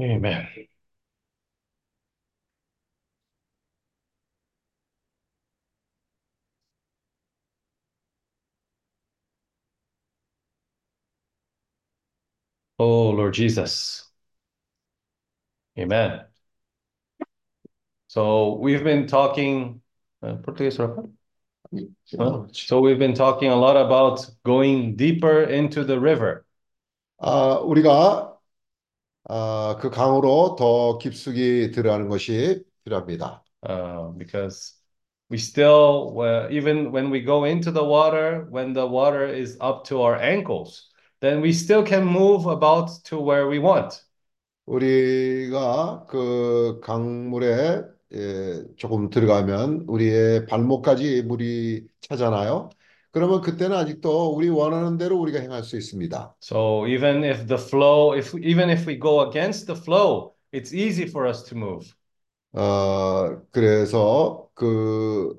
Amen. Oh, Lord Jesus. Amen. So we've been talking, uh, português, Rafa? Huh? So we've been talking a lot about going deeper into the river. 아, 우리가 아, 그 강으로 더 깊숙이 들어가는 것이 필요합니다. Uh, because we still, well, even when we go into the water, when the water is up to our ankles, then we still can move about to where we want. 우리가 그 강물에 예, 조금 들어가면 우리의 발목까지 물이 차잖아요. 그러면 그때는 아직도 우리 원하는 대로 우리가 행할 수 있습니다. So even if the flow, if even if we go against the flow, it's easy for us to move. 어, 그래서 그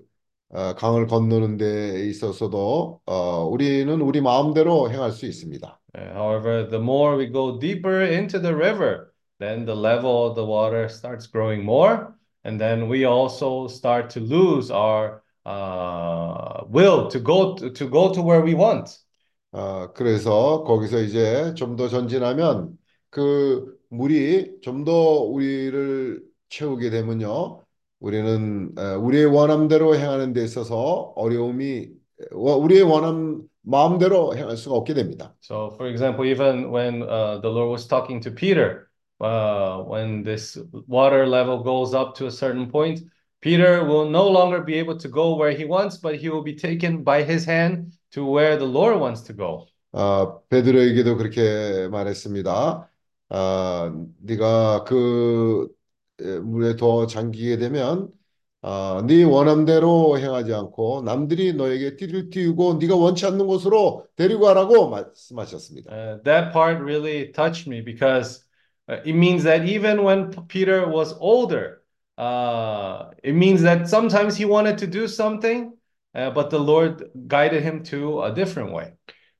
어, 강을 건너는 데 있어서도 어, 우리는 우리 마음대로 행할 수 있습니다. Uh, however, the more we go deeper into the river, then the level of the water starts growing more, and then we also start to lose our uh, will to go to, to go to where we want. 어, 그래서 거기서 이제 좀 더 전진하면 그 물이 좀 더 우리를 채우게 되면요. 우리는 어, 우리의 원함대로 행하는 데 있어서 어려움이 어, 우리의 원함 마음대로 행할 수가 없게 됩니다. So, for example, even when uh, the Lord was talking to Peter, uh, when this water level goes up to a certain point, Peter will no longer be able to go where he wants, but he will be taken by his hand to where the Lord wants to go. 어, 베드로에게도 그렇게 말했습니다. 어, 네가 그 에, 물에 더 잠기게 되면 어, 네 원함대로 행하지 않고 남들이 너에게 띠를 띄우고 네가 원치 않는 곳으로 데리고 가라고 말씀하셨습니다. Uh, that part really touched me because uh, it means that even when Peter was older, uh, it means that sometimes he wanted to do something, uh, but the Lord guided him to a different way.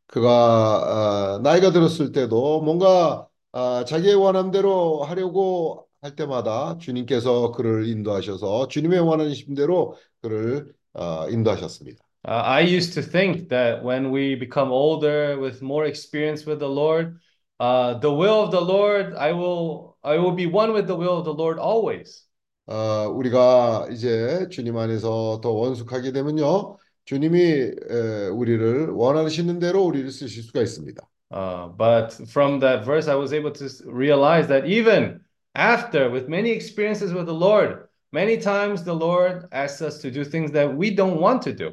그가 어, 나이가 들었을 때도 뭔가 어, 자기의 원함대로 하려고 할 때마다 주님께서 그를 인도하셔서 주님의 원하신 대로 그를 어, 인도하셨습니다. Uh, I used to think that when we become older with more experience with the Lord, uh, the will of the Lord, I will I will be one with the will of the Lord always. 어, 우리가 이제 주님 안에서 더 원숙하게 되면요, 주님이 에, 우리를 원하시는 대로 우리를 쓰실 수가 있습니다. Uh, but from that verse, I was able to realize that even after, with many experiences with the Lord, many times the Lord asks us to do things that we don't want to do.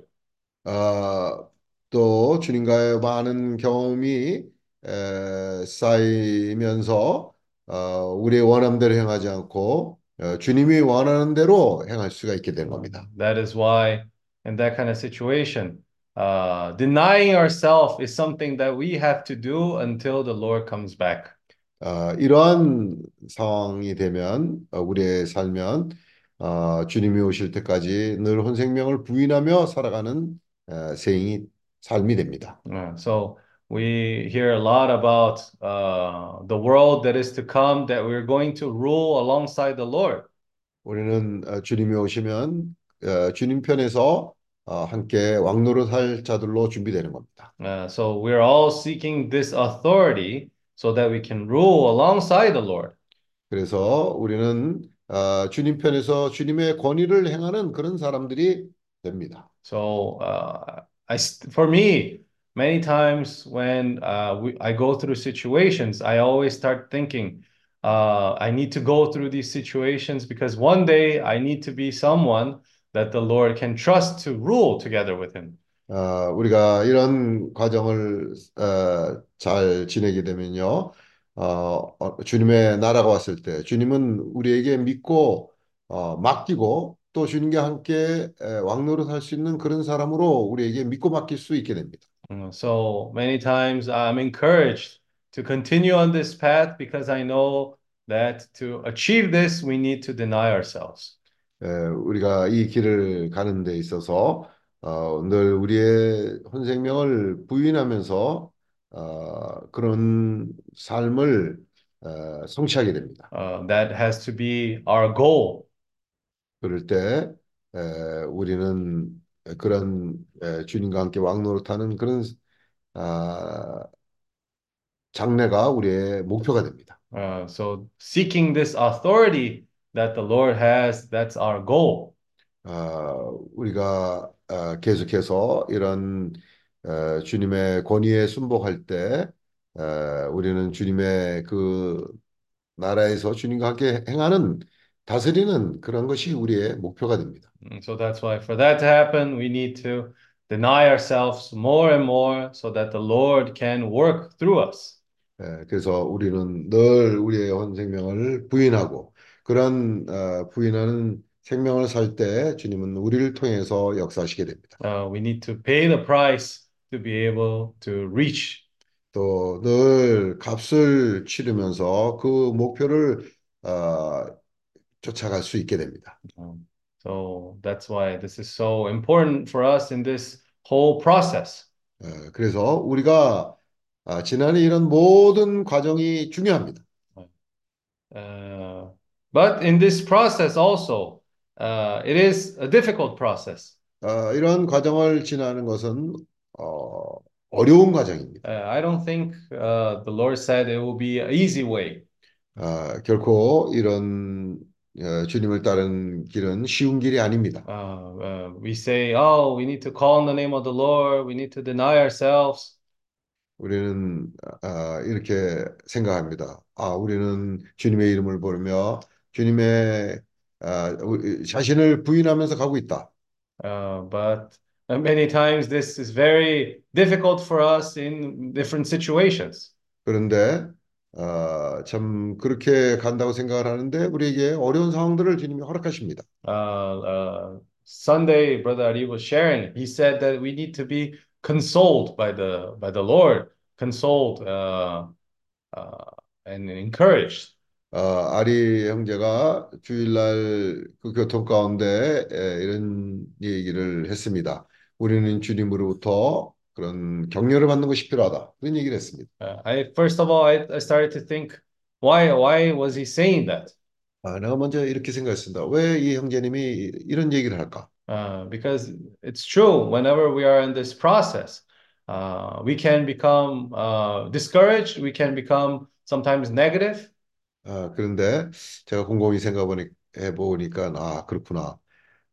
어, 또 주님과의 많은 경험이 에, 쌓이면서 어, 우리의 원함대로 행하지 않고 어, 주님이 원하는 대로 행할 수가 있게 되는 겁니다. That is why, in that kind of situation, uh, denying ourselves is something that we have to do until the Lord comes back. 어, 이러한 상황이 되면 어, 우리의 살면 어, 주님이 오실 때까지 늘 혼생명을 부인하며 살아가는 어, 생이 삶이 됩니다. Uh, so we hear a lot about uh, the world that is to come, that we're going to rule alongside the Lord. 우리는 어, 주님이 오시면 어, 주님 편에서 어, 함께 왕노릇할 자들로 준비되는 겁니다. Uh, so we're all seeking this authority so that we can rule alongside the Lord. 그래서 우리는 어, 주님 편에서 주님의 권위를 행하는 그런 사람들이 됩니다. So uh, I, for me, many times when uh, we, I go through situations, I always start thinking, uh, I need to go through these situations because one day I need to be someone that the Lord can trust to rule together with Him. 어, 우리가 이런 과정을 어, 잘 지내게 되면요, 어, 어, 주님의 나라가 왔을 때 주님은 우리에게 믿고 어, 맡기고 또 주님과 함께 에, 왕노릇할 수 있는 그런 사람으로 우리에게 믿고 맡길 수 있게 됩니다. Uh, So many times I'm encouraged to continue on this path because I know that to achieve this, we need to deny ourselves. 에, 우리가 이 길을 가는 데 있어서 어, 늘 우리의 혼생명을 부인하면서 어, 그런 삶을 어, 성취하게 됩니다. Uh, that has to be our goal. 그럴 때 에, 우리는 그런 에, 주님과 함께 왕노릇하는 그런 아, 장래가 우리의 목표가 됩니다. Uh, so seeking this authority that the Lord has, that's our goal. 아, 우리가 아, 계속해서 이런 어, 주님의 권위에 순복할 때 어, 우리는 주님의 그 나라에서 주님과 함께 행하는 다스리는 그런 것이 우리의 목표가 됩니다. And so that's why for that to happen, we need to deny ourselves more and more so that the Lord can work through us. 예, 그래서 우리는 늘 우리의 현 생명을 부인하고 그런 어, 부인하는 생명을 살 때 주님은 우리를 통해서 역사하시게 됩니다. Uh, we need to pay the price to be able to reach. 또 늘 값을 치르면서 그 목표를 어, 쫓아갈 수 있게 됩니다. Um, so that's why this is so important for us in this whole process. 예, 그래서 우리가 아, 지난해 이런 모든 과정이 중요합니다. Uh, but in this process also, uh, it is a difficult process. 어, 이런 과정을 지나는 것은 어, 어려운 과정입니다. Uh, I don't think uh, the Lord said it will be an easy way. 아, 결코 이런 어, 주님을 따르는 길은 쉬운 길이 아닙니다. Uh, uh, we say, oh, we need to call on the name of the Lord. We need to deny ourselves. 우리는 아, 이렇게 생각합니다. 아, 우리는 주님의 이름을 부르며 주님의 아, 우리 자신을 부인하면서 가고 있다. Uh, but many times this is very difficult for us in different situations. 그런데 아, 참 그렇게 간다고 생각을 하는데 우리에게 어려운 상황들을 주님이 허락하십니다. Uh, uh, Sunday, Brother Ari was sharing. He said that we need to be consoled by the by the Lord, consoled uh, uh, and encouraged. 아, 아리 형제가 주일날 그 교통 가운데 에, 이런 얘기를 했습니다. 우리는 주님으로부터 그런 격려를 받는 것이 필요하다. 그런 얘기를 했습니다. Uh, I first of all, I, I started to think, why why was he saying that? 아, 내가 먼저 이렇게 생각했습니다. 왜 이 형제님이 이런 얘기를 할까? Uh, because it's true. Whenever we are in this process, uh, we can become uh, discouraged. We can become sometimes negative. 아, 그런데 제가 곰곰이 생각해 보니까 아, 그렇구나.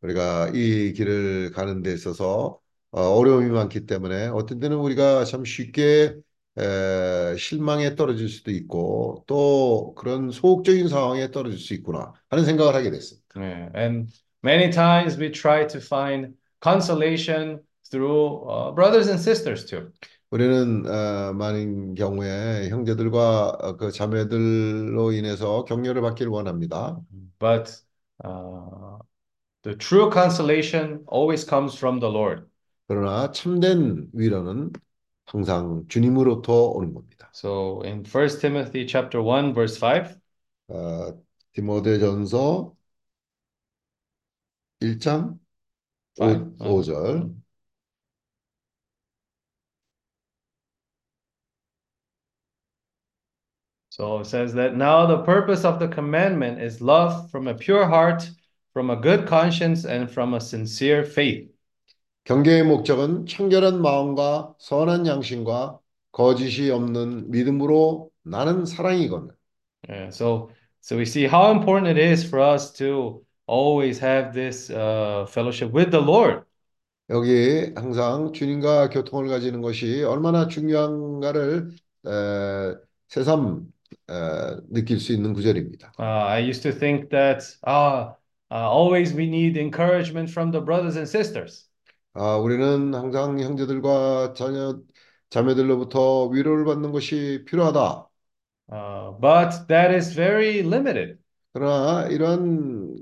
우리가 이 길을 가는 데 있어서 어, 어려움이 많기 때문에 어떤 때는 우리가 참 쉽게 에, 실망에 떨어질 수도 있고 또 그런 소극적인 상황에 떨어질 수 있구나 하는 생각을 하게 됐습니다. Yeah. And many times we try to find consolation through uh, brothers and sisters too. 우리는 어, 많은 경우에 형제들과 어, 그 자매들로 인해서 격려를 받기를 원합니다. But uh, the true consolation always comes from the Lord. 그러나 참된 위로는 항상 주님으로부터 오는 겁니다. So in 1 Timothy chapter 1 verse 5, 어, 디모데전서 1장 Five. 5, 절 So it says that now the purpose of the commandment is love from a pure heart, from a good conscience, and from a sincere faith. 경계의 목적은 청결한 마음과 선한 양심과 거짓이 없는 믿음으로 나는 사랑이거늘. Yeah, so so we see how important it is for us to always have this uh, fellowship with the Lord. 여기 항상 주님과 교통을 가지는 것이 얼마나 중요한가를 에, 새삼 에, 느낄 수 있는 구절입니다. Uh, I used to think that uh, uh, always we need encouragement from the brothers and sisters. 아, 우리는 항상 형제들과 자녀, 자매들로부터 위로를 받는 것이 필요하다. Uh, but that is very limited. 그러나 이런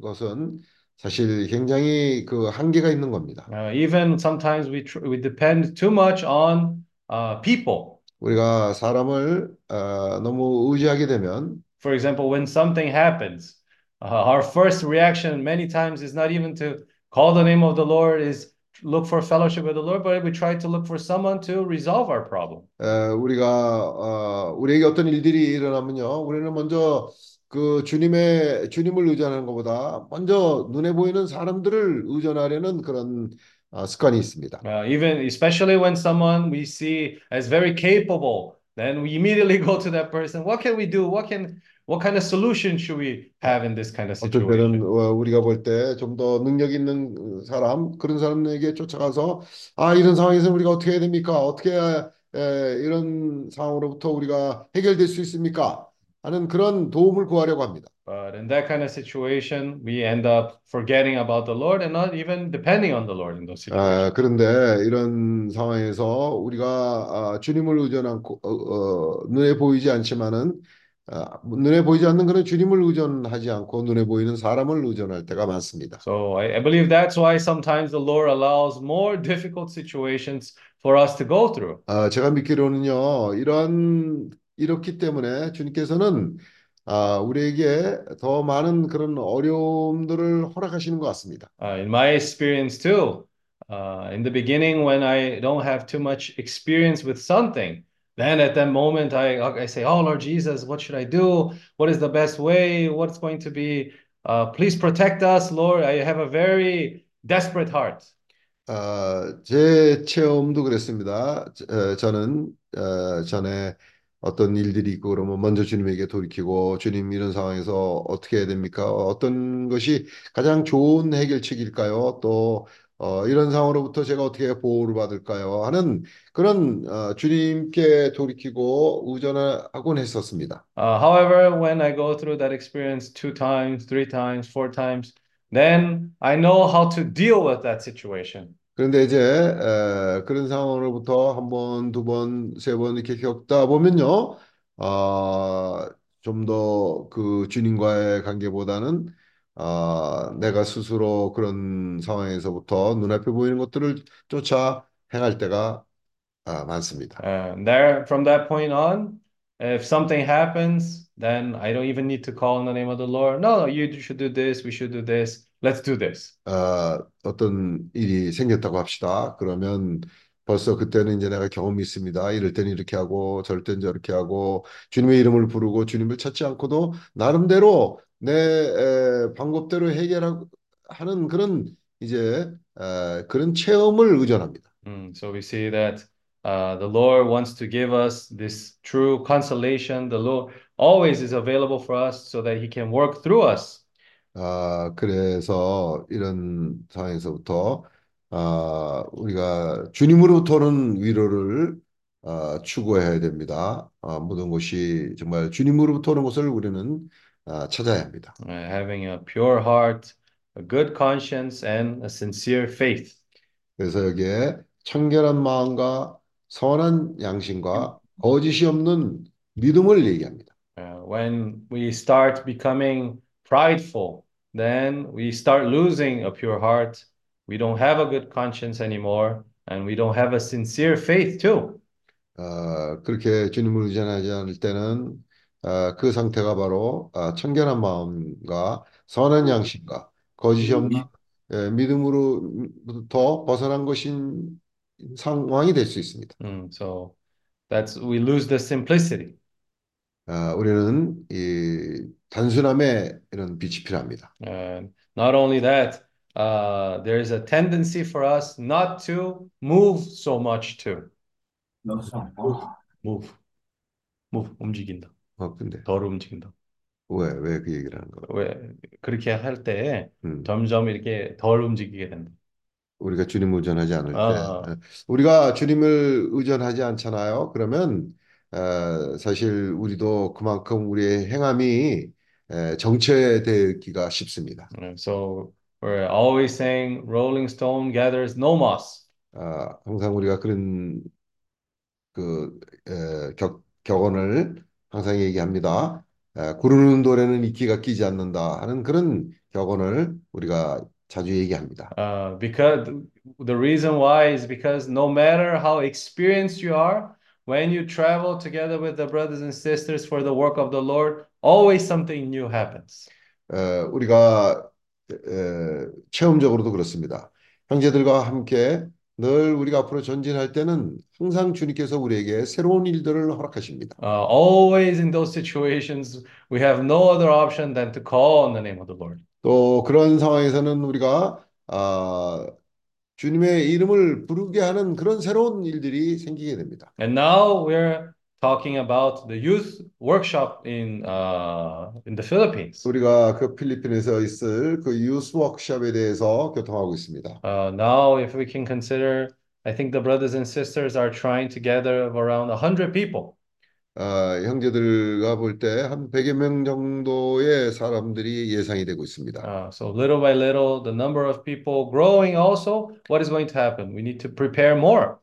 것은 사실 굉장히 그 한계가 있는 겁니다. Uh, even sometimes we we depend too much on uh, people. 우리가 사람을 어, 너무 의지하게 되면 For example, when something happens, uh, our first reaction many times is not even to call the name of the Lord, is look for fellowship with the Lord, but we try to look for someone to resolve our problem. 에, 우리가 어, 우리에게 어떤 일들이 일어나면요, 우리는 먼저 그 주님의 주님을 의존하는 것보다 먼저 눈에 보이는 사람들을 의존하려는 그런 어, 습관이 있습니다. Uh, even especially when someone we see as very capable, then we immediately go to that person. What can we do? What can what kind of solution should we have in this kind of situation? 어, 우리가 볼 때 좀 더 능력 있는 사람 그런 사람에게 쫓아가서 아 이런 상황에서 우리가 어떻게 해야 됩니까? 어떻게 에, 이런 상황으로부터 우리가 해결될 수 있습니까? 하는 그런 도움을 구하려고 합니다. But in that kind of situation, we end up forgetting about the Lord and not even depending on the Lord in those situations. 아, 그런데 이런 상황에서 우리가 아, 주님을 의존하고 어, 어, 눈에 보이지 않지만은 아, 눈에 보이지 않는 그런 주님을 의존하지 않고 눈에 보이는 사람을 의존할 때가 많습니다. So I, I believe that's why sometimes the Lord allows more difficult situations for us to go through. 아, 제가 믿기로는요, 이런 이렇기 때문에 주님께서는 아, 우리에게 더 많은 그런 어려움들을 허락하시는 것 같습니다. Uh, in my experience too, uh, in the beginning when I don't have too much experience with something, then at that moment I I say, "Oh Lord Jesus, what should I do? What is the best way? What's going to be? Uh, please protect us, Lord. I have a very desperate heart." 아, 제 체험도 그랬습니다. 저- 어, 저는 어, 전에 어떤 일들이 있고 그러면 먼저 주님에게 돌이키고 주님 이런 상황에서 어떻게 해야 됩니까? 어떤 것이 가장 좋은 해결책일까요? 또 어, 이런 상황으로부터 제가 어떻게 보호를 받을까요? 하는 그런 어, 주님께 돌이키고 의존하곤 했었습니다. Uh, however, when I go through that experience two times, three times, four times, then I know how to deal with that situation. 그런데 이제 에, 그런 상황으로부터 한 번, 두 번, 세 번 이렇게 겪다 보면요, 아, 좀더 그 주님과의 관계보다는 아, 내가 스스로 그런 상황에서부터 눈앞에 보이는 것들을 쫓아 행할 때가 아, 많습니다. And there, from that point on, if something happens, then I don't even need to call on the name of the Lord. No, you should do this. We should do this. Let's do this. 아, 어떤 일이 생겼다고 합시다. 그러면 벌써 그때는 이제 내가 경험이 있습니다. 이럴 때는 이렇게 하고 저럴 때는 저렇게 하고 주님의 이름을 부르고 주님을 찾지 않고도 나름대로 내 에, 방법대로 해결하는 그런 이제 에, 그런 체험을 의존합니다. Mm, so we see that uh, the Lord wants to give us this true consolation. The Lord always is available for us so that He can work through us. 아, 그래서 이런 상황에서부터 아, 우리가 주님으로부터는 위로를 아, 추구해야 됩니다. 아, 모든 것이 정말 주님으로부터 오는 것을 우리는 아, 찾아야 합니다. uh, having a pure heart, a good conscience, and a sincere faith. 그래서 여기에 청결한 마음과 선한 양심과 거짓이 없는 믿음을 얘기합니다. Uh, when we start becoming prideful, then we start losing a pure heart. We don't have a good conscience anymore, and we don't have a sincere faith too. 아, 그렇게 주님을 의존하지 않을 때는 아, 그 상태가 바로 아, 청결한 마음과 선한 양심과 거짓이 없는 예, 믿음으로부터 벗어난 것인 상황이 될 수 있습니다. Mm, so that's we lose the simplicity. 아, 우리는 이 단순함에 이런 빛이 필요합니다. And not only that, uh, there is a tendency for us not to move so much too. Move, move, 움직인다. 어, 근데 덜 움직인다. 왜, 왜 그 얘기를 하는 거야? 왜 그렇게 할 때 음, 점점 이렇게 덜 움직이게 된다. 우리가 주님을 의존하지 않을 때, 아. 예, 우리가 주님을 의존하지 않잖아요. 그러면 어, 사실 우리도 그만큼 우리의 행함이 에, 정체되기가 쉽습니다. Uh, So we're always saying Rolling Stone gathers no moss. 아, 항상 우리가 그런 그 에, 격, 격언을 항상 얘기합니다. 에, 구르는 돌에는 이끼가 끼지 않는다 하는 그런 격언을 우리가 자주 얘기합니다. Uh, because the reason why is because no matter how experienced you are, when you travel together with the brothers and sisters for the work of the Lord, always something new happens. 에, 우리가 에, 체험적으로도 그렇습니다. 형제들과 함께 늘 우리가 앞으로 전진할 때는 항상 주님께서 우리에게 새로운 일들을 허락하십니다. Uh, always in those situations, we have no other option than to call on the name of the Lord. 또 그런 상황에서는 우리가 아, 주님의 이름을 부르게 하는 그런 새로운 일들이 생기게 됩니다. And now we're talking about the youth workshop in uh, in the Philippines. 우리가 그 필리핀에서 있을 그 유스 워크숍에 대해서 교통하고 있습니다. Uh, now, if we can consider, I think the brothers and sisters are trying to gather around 100 people. 아, 형제들과 볼 때 한 100여 명 정도의 사람들이 예상이 되고 있습니다. Uh, so little by little, the number of people growing also, what is going to happen? We need to prepare more.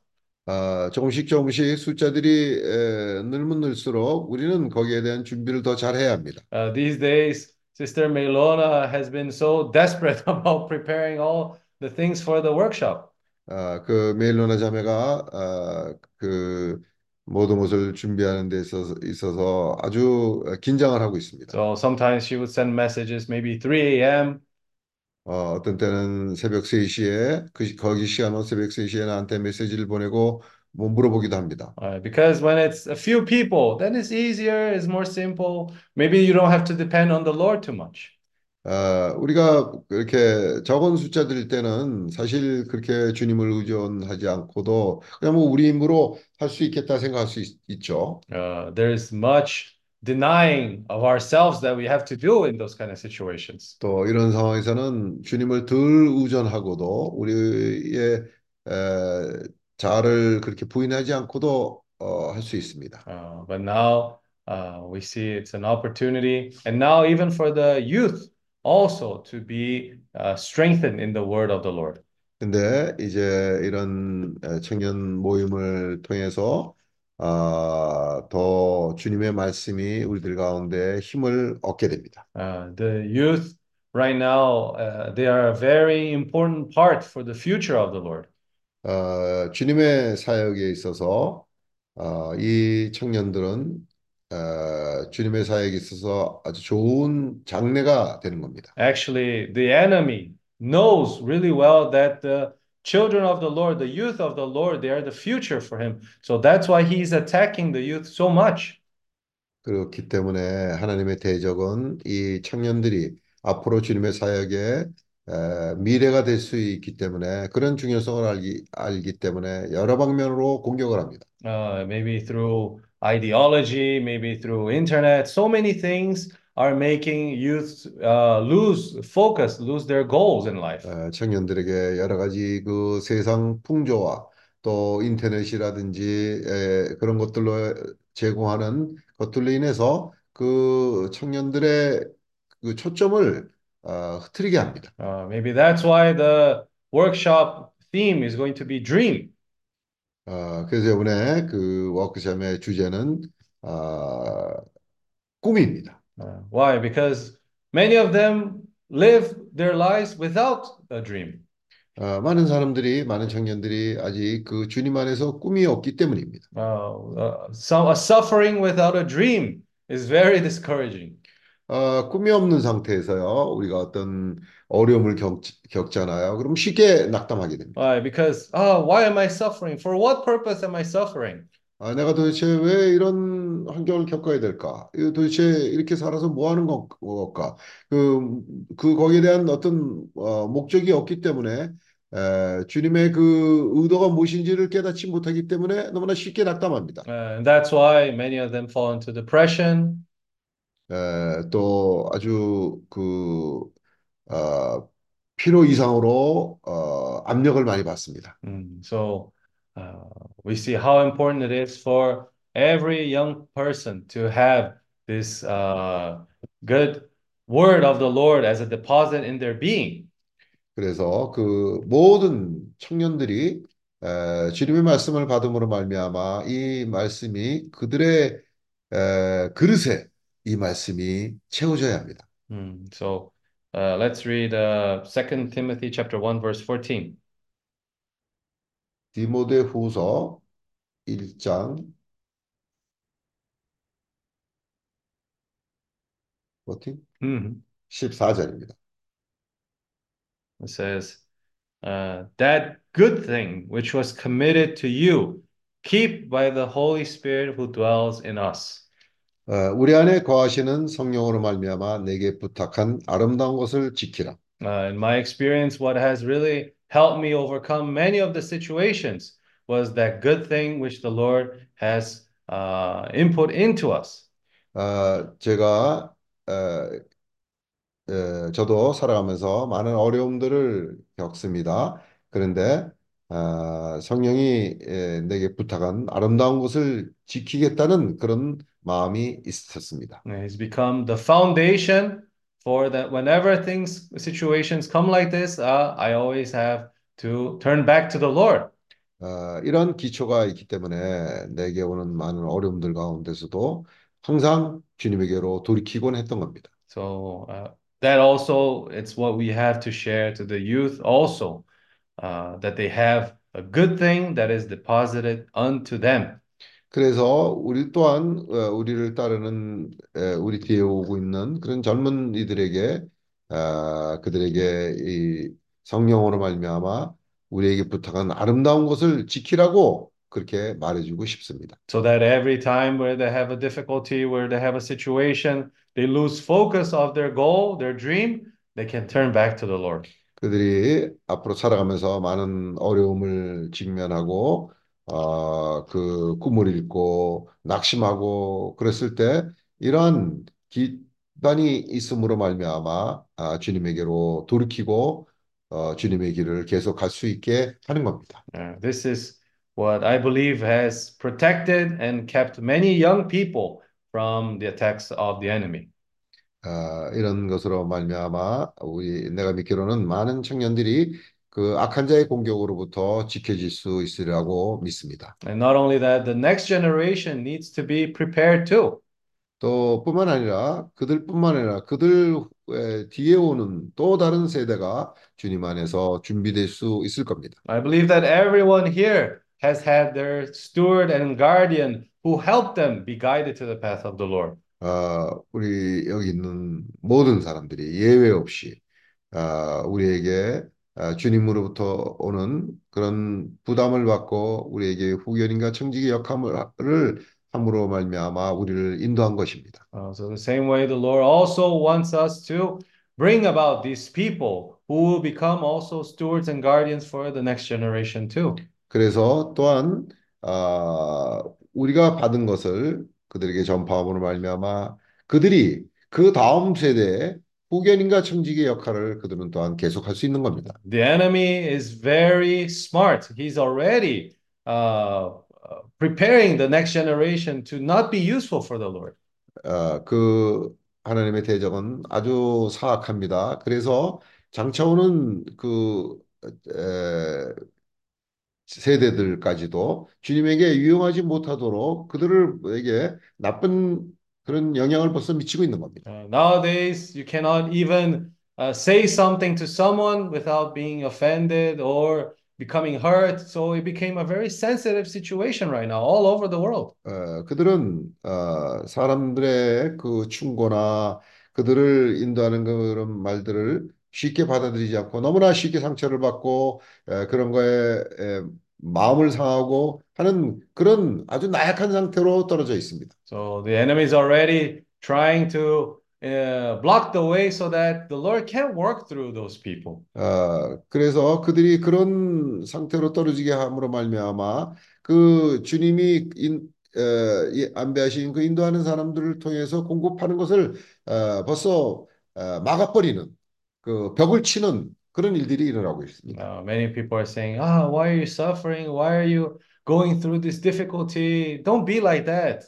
아, 조금씩 조금씩 숫자들이 에, 늘면 늘수록 우리는 거기에 대한 준비를 더 잘해야 합니다. Uh, these days, Sister Melona has been so desperate about preparing all the things for the workshop. 아, 그 메일로나 자매가 아, 그 모든 것을 준비하는 데 있어서, 있어서 아주 긴장을 하고 있습니다. So sometimes she would send messages, maybe 3 a.m. 어, 어떤 때는 새벽 3시에 그 거기 시간은 새벽 3시에 나한테 메시지를 보내고 뭐 물어보기도 합니다. Uh, because when it's a few people, then it's easier, it's more simple. Maybe you don't have to depend on the Lord too much. 아, 우리가 그렇게 적은 숫자들일 때는 사실 그렇게 주님을 의존하지 않고도 그냥 뭐 우리 힘으로 할 수 있겠다 생각할 수 있, 있죠. Uh, there's much denying of ourselves that we have to do in those kind of situations. 또 이런 상황에서는 주님을 덜 의존하고도 우리의 에, 자아를 그렇게 부인하지 않고도 어, 할 수 있습니다. Uh, but now uh, we see it's an opportunity, and now even for the youth also to be uh, strengthened in the word of the Lord. 근데 이제 이런 에, 청년 모임을 통해서 아, 더 주님의 말씀이 우리들 가운데 힘을 얻게 됩니다. Uh, the youth right now, uh, they are a very important part for the future of the Lord. 어, 주님의 사역에 있어서 어, 이 청년들은 어, 주님의 사역에 있어서 아주 좋은 장래가 되는 겁니다. Actually, the enemy knows really well that the children of the Lord, the youth of the Lord, they are the future for him. So that's why he's attacking the youth so much. 그렇기 때문에 하나님의 대적은 이 청년들이 앞으로 주님의 사역에 에, 미래가 될 수 있기 때문에 그런 중요성을 알기, 알기 때문에 여러 방면으로 공격을 합니다. Uh, maybe through ideology, maybe through internet. So many things Are making youth uh, lose focus, lose their goals in life. 에, 청년들에게 여러 가지 그 세상 풍조와 또 인터넷이라든지 에, 그런 것들로 제공하는 것들로 인해서 그 청년들의 그 초점을 어, 흐트리게 합니다. Uh, maybe that's why the workshop theme is going to be dream. 어, 그래서 이번에 그 워크숍의 주제는 어, 꿈입니다. Uh, why? Because many of them live their lives without a dream. 어, 많은 사람들이 많은 청년들이 아직 그 주님 안에서 꿈이 없기 때문입니다. Uh, uh, some, a suffering without a dream is very discouraging. 어, 꿈이 없는 상태에서요 우리가 어떤 어려움을 겪, 겪잖아요. 그럼 쉽게 낙담하게 됩니다. Why? Because, oh, why am I suffering? For what purpose am I suffering? 아, 내가 도대체 왜 이런 환경을 겪어야 될까? 이거 도대체 이렇게 살아서 뭐 하는 것- 걸까? 그, 그 거기에 대한 어떤 어, 목적이 없기 때문에 에, 주님의 그 의도가 무엇인지를 깨닫지 못하기 때문에 너무나 쉽게 낙담합니다. Uh, and that's why many of them fall into depression. 에, 또 아주 그 어, 필요 이상으로 어, 압력을 많이 받습니다. Mm, So uh, we see how important it is for every young person to have this uh, good word of the Lord as a deposit in their being. 그래서 그 모든 청년들이 에, 주님의 말씀을 받음으로 말미암아 이 말씀이 그들의 에, 그릇에 이 말씀이 채워져야 합니다. Mm, So uh, let's read uh, 2 Timothy chapter 1 verse 14. 디모데 후서 1장 뭐지? Mhm. 14절입니다. It says, uh, that good thing which was committed to you, keep by the Holy Spirit who dwells in us. 어, 우리 안에 거하시는 성령으로 말미암아 내게 부탁한 아름다운 것을 지키라. Uh, in my experience, what has really helped me overcome many of the situations was that good thing which the Lord has uh, input into us. 어, 제가 어, 어, 저도 살아가면서 많은 어려움들을 겪습니다. 그런데 어, 성령이 에, 내게 부탁한 아름다운 것을 지키겠다는 그런 마음이 있었습니다. It's become the foundation for that. Whenever things, situations come like this, uh, I always have to turn back to the Lord. 어, 이런 기초가 있기 때문에 내게 오는 많은 어려움들 가운데서도 항상 주님에게로 돌이키곤 했던 겁니다. So uh, that also, it's what we have to share to the youth also, uh, that they have a good thing that is deposited unto them. 그래서 우리 또한 어, 우리를 따르는 에, 우리 뒤에 오고 있는 그런 젊은 이들에게 아, 그들에게 이 성령으로 말미암아 우리에게 부탁한 아름다운 것을 지키라고 그렇게 말해주고 싶습니다. so that every time where they have a difficulty, where they have a situation, they lose focus of their goal, their dream, they can turn back to the Lord. 그들이 앞으로 살아가면서 많은 어려움을 직면하고 어, 그 꿈을 잃고 낙심하고 그랬을 때 이러한 기반이 있음으로 말미암아 아, 주님에게로 돌이키고 어, 주님의 길을 계속 갈 수 있게 하는 겁니다. Uh, this is what I believe has protected and kept many young people from the attacks of the enemy. 아, 이런 것으로 말미암아 우리 내가 믿기로는 많은 청년들이 그 악한 자의 공격으로부터 지켜질 수 있으리라고 믿습니다. And not only that, the next generation needs to be prepared too. 또 뿐만 아니라 그들뿐만 아니라 그들 에, 뒤에 오는 또 다른 세대가 주님 안에서 준비될 수 있을 겁니다. I believe that everyone here has had their steward and guardian who helped them be guided to the path of the Lord. 어, 우리 여기 있는 모든 사람들이 예외 없이 어, 우리에게 어, 주님으로부터 오는 그런 부담을 받고 우리에게 후견인과 청지기 역할을 함으로 말미암아 우리를 인도한 것입니다. Uh, so the same way the Lord also wants us to bring about these people who will become also stewards and guardians for the next generation too. 그래서 또한 아, 우리가 받은 것을 그들에게 전파함으로 말미암아 그들이 그 다음 세대에 후견인과 청지기의 역할을 그들은 또한 계속할 수 있는 겁니다. The enemy is very smart. He's already uh, uh, preparing the next generation to not be useful for the Lord. 어, 그 하나님의 대적은 아주 사악합니다. 그래서 장차오는 그 에, 세대들까지도 주님에게 유용하지 못하도록 그들에게 나쁜 그런 영향을 벌써 미치고 있는 겁니다. Uh, nowadays, you cannot even uh, say something to someone without being offended or becoming hurt. So it became a very sensitive situation right now, all over the world. 어, 그들은 어, 사람들의 그 충고나 그들을 인도하는 그런 말들을 쉽게 받아들이지 않고 너무나 쉽게 상처를 받고 에, 그런 거에 에, 마음을 상하고 하는 그런 아주 나약한 상태로 떨어져 있습니다. So the enemy is already trying to uh, block the way so that the Lord can work through those people. 어, 그래서 그들이 그런 상태로 떨어지게 함으로 말미암아 그 주님이 인, 에, 이 안배하신 그 인도하는 사람들을 통해서 공급하는 것을 어, 벌써 어, 막아버리는 그 벽을 치는 그런 일들이 일어나고 있습니다. Uh, many people are saying, "Ah, why are you suffering? Why are you going through this difficulty? Don't be like that."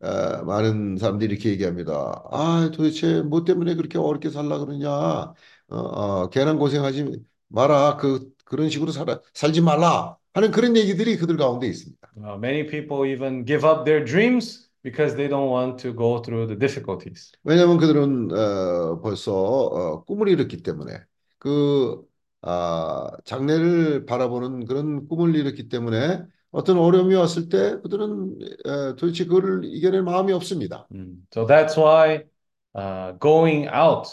어, 많은 사람들이 이렇게 얘기합니다. 아, 도대체 뭐 때문에 그렇게 어렵게 살라 그러냐? 어, 어, 괜한 고생하지 마라. 그 그런 식으로 살아, 살지 말라 하는 그런 얘기들이 그들 가운데 있습니다. Uh, many people even give up their dreams because they don't want to go through the difficulties. 왜냐하면 그들은 어, 벌써 어, 꿈을 이뤘기 때문에 그 아, 장래를 바라보는 그런 꿈을 이뤘기 때문에 어떤 어려움이 왔을 때 그들은 에, 도대체 그걸 이겨낼 마음이 없습니다. Mm. So that's why uh, going out,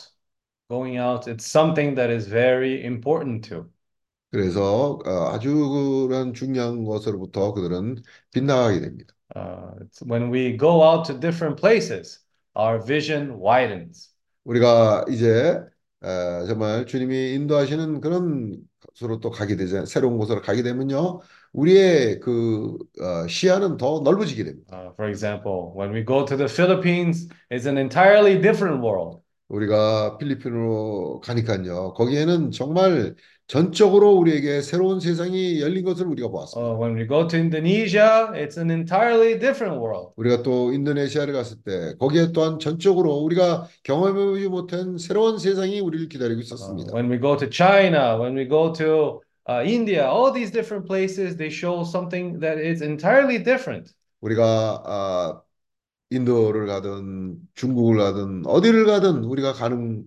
going out, it's something that is very important too. 그래서 어, 아주 그런 중요한 것으로부터 그들은 빗나가게 됩니다. Uh, when we go out to different places, our vision widens. 우리가 이제 어, 정말 주님이 인도하시는 그런 곳으로 또 가게 되잖아요. 새로운 곳으로 가게 되면요. 우리의 그 어, 시야는 더 넓어지게 됩니다. Uh, for example, when we go to the Philippines, it's an entirely different world. 우리가 필리핀으로 가니까요. 거기에는 정말 전적으로 우리에게 새로운 세상이 열린 것을 우리가 보았습니다. Uh, when we go to Indonesia, it's an entirely different world. 우리가 또 인도네시아를 갔을 때 거기에 또한 전적으로 우리가 경험해보지 못한 새로운 세상이 우리를 기다리고 Uh, 있었습니다. when we go to China, when we go to uh, India, all these different places, they show something that is entirely different. 우리가 아, 인도를 가든 중국을 가든 어디를 가든 우리가 가는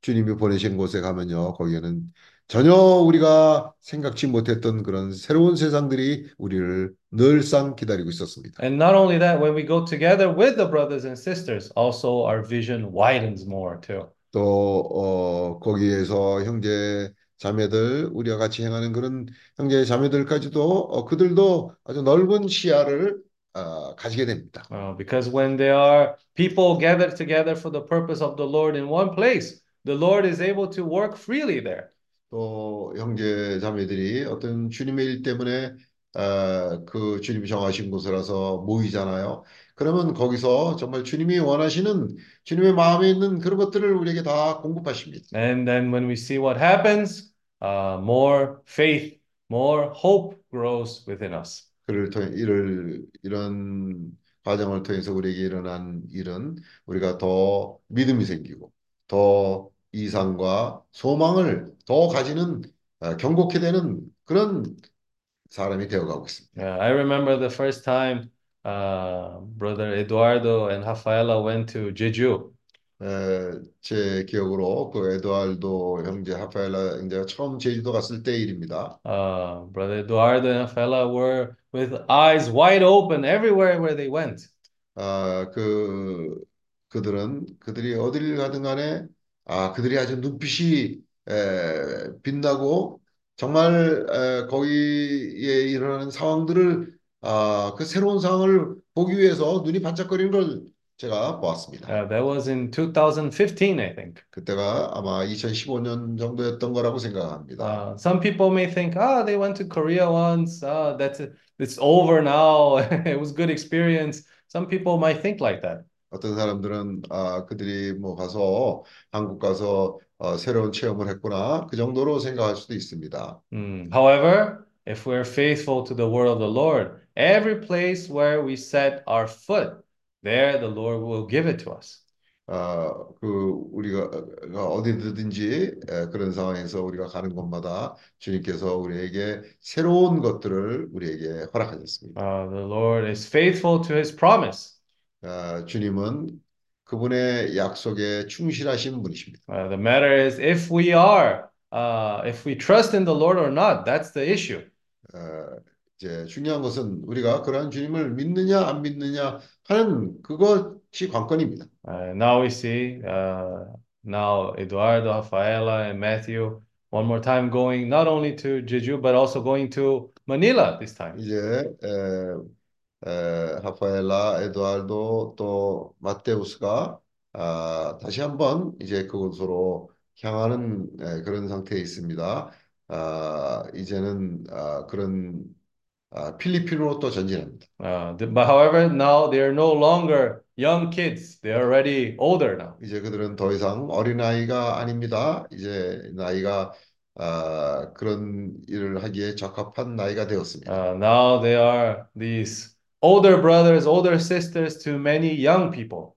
주님이 보내신 곳에 가면요. 거기에는 전혀 우리가 생각지 못했던 그런 새로운 세상들이 우리를 늘상 기다리고 있었습니다. And not only that, when we go together with the brothers and sisters, also our vision widens more too. 또 어, 거기에서 형제 자매들 우리와 같이 행하는 그런 형제 자매들까지도 어, 그들도 아주 넓은 시야를 어, 가지게 됩니다. Uh, because when there are people gathered together for the purpose of the Lord in one place, the Lord is able to work freely there. 또 형제 자매들이 어떤 주님의 일 때문에 어, 그 주님이 정하신 곳이라서 모이잖아요. 그러면 거기서 정말 주님이 원하시는 주님의 마음에 있는 그런 것들을 우리에게 다 공급하십니다. And then when we see what happens, uh, more faith, more hope grows within us. 그를 통해 이를 이런 과정을 통해서 우리에게 일어난 일은 우리가 더 믿음이 생기고 더 이상과 소망을 더 가지는 어, 경고케 되는 그런 사람이 되어가고 있습니다. Yeah, I remember the first time uh, brother Eduardo and Rafaela went to Jeju. 에, 제 기억으로 그 에드와르도 형제 하파엘라 형제가 처음 제주도 갔을 때 일입니다. Uh, brother Eduardo and Rafaela were with eyes wide open everywhere where they went. 아, 그 그들은 그들이 어디를 가든 간에 아, 그들이 아주 눈빛이 에, 빛나고 정말 에, 거기에 일어나는 상황들을 아, 그 새로운 상황을 보기 위해서 눈이 반짝거리는 걸 제가 보았습니다. Uh, that was in 2015, I think. 그때가 아마 2015년 정도였던 거라고 생각합니다. Uh, some people may think, ah, they went to Korea once. Ah, that's it's over now. it was good experience. Some people might think like that. 어떤 사람들은 아, 그들이 뭐 가서 한국 가서 어, 새로운 체험을 했구나 그 정도로 생각할 수도 있습니다. Mm. However, if we're faithful to the word of the Lord, every place where we set our foot, there the Lord will give it to us. 아, 그 우리가 어디든지 에, 그런 상황에서 우리가 가는 곳마다 주님께서 우리에게 새로운 것들을 우리에게 허락하셨습니다. Uh, the Lord is faithful to his promise. 아, 주님은 그분의 약속에 충실하신 분이십니다. Uh, the matter is if we are, uh, if we trust in the Lord or not, that's the issue. 어, 이제 중요한 것은 우리가 그러한 주님을 믿느냐 안 믿느냐 하는 그것이 관건입니다. Uh, now we see, uh, now Eduardo, Rafaela, and Matthew, one more time going not only to Jeju, but also going to Manila this time. 이제 에, 에, 하파엘라, 에두알도 또 마테우스가 아, 다시 한번 이제 그곳으로 향하는 에, 그런 상태에 있습니다. 아, 이제는 아, 그런 아, 필리핀으로 또 전진합니다. Uh, but however, now they are no longer young kids. They are already older now. 이제 그들은 더 이상 어린아이가 아닙니다. 이제 나이가 아, 그런 일을 하기에 적합한 나이가 되었습니다. Uh, now they are these older brothers, older sisters to many young people.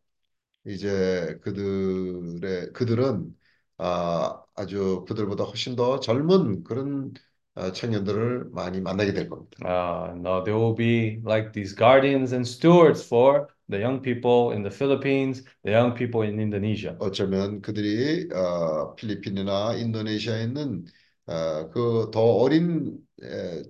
이제 그들의 그들은 아, 아주 그들보다 훨씬 더 젊은 그런 아, 청년들을 많이 만나게 될 겁니다. Uh, now they will be like these guardians and stewards for the young people in the Philippines, the young people in Indonesia. 어쩌면 그들이 어, 필리핀이나 인도네시아에 있는 그더 어린 에,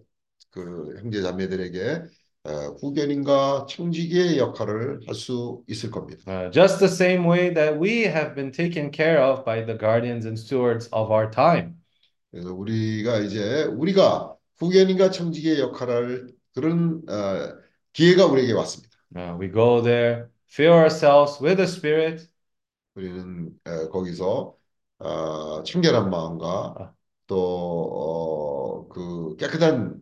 그 형제 자매들에게 어, 후견인과 청지기의 역할을 할 수 있을 겁니다. Uh, just the same way that we have been taken care of by the guardians and stewards of our time. 그래서 우리가 이제 우리가 후견인과 청지기의 역할을 그런 어, 기회가 우리에게 왔습니다. Uh, we go there, fill ourselves with the Spirit, 우리는 에, 거기서 어, 청결한 마음과 아. 또그 깨끗한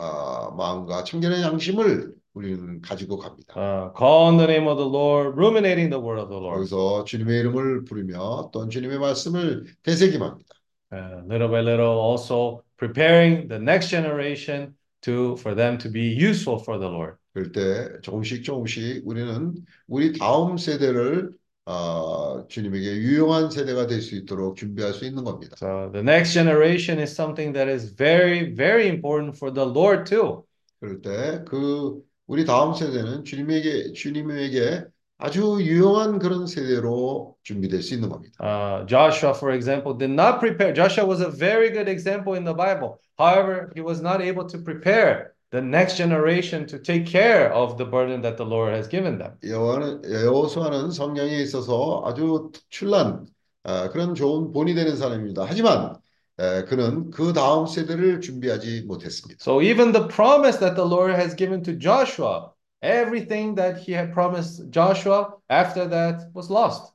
어, 마음과 청결한 양심을 우리는 가지고 갑니다. uh, call the name of the Lord, ruminating the word of the Lord. 거기서 주님의 이름을 부르며 또 주님의 말씀을 되새김합니다. Uh, little by little, also preparing the next generation to for them to be useful for the Lord. 그럴 때 조금씩 조금씩 우리는 우리 다음 세대를 어, 주님에게 유용한 세대가 될 수 있도록 준비할 수 있는 겁니다. So the next generation is something that is very, very important for the Lord too. 그럴 때 그 우리 다음 세대는 주님에게 주님에게 아주 유용한 그런 세대로 준비될 수 있는 겁니다. Uh, Joshua, for example, did not prepare. Joshua was a very good example in the Bible. However, he was not able to prepare the next generation to take care of the burden that the Lord has given them. 여호와는 여호수아는 성경에 있어서 아주 특출난 어, 그런 좋은 본이 되는 사람입니다. 하지만 에, 그는 그 다음 세대를 준비하지 못했습니다. So even the promise that the Lord has given to Joshua, everything that he had promised Joshua after that was lost.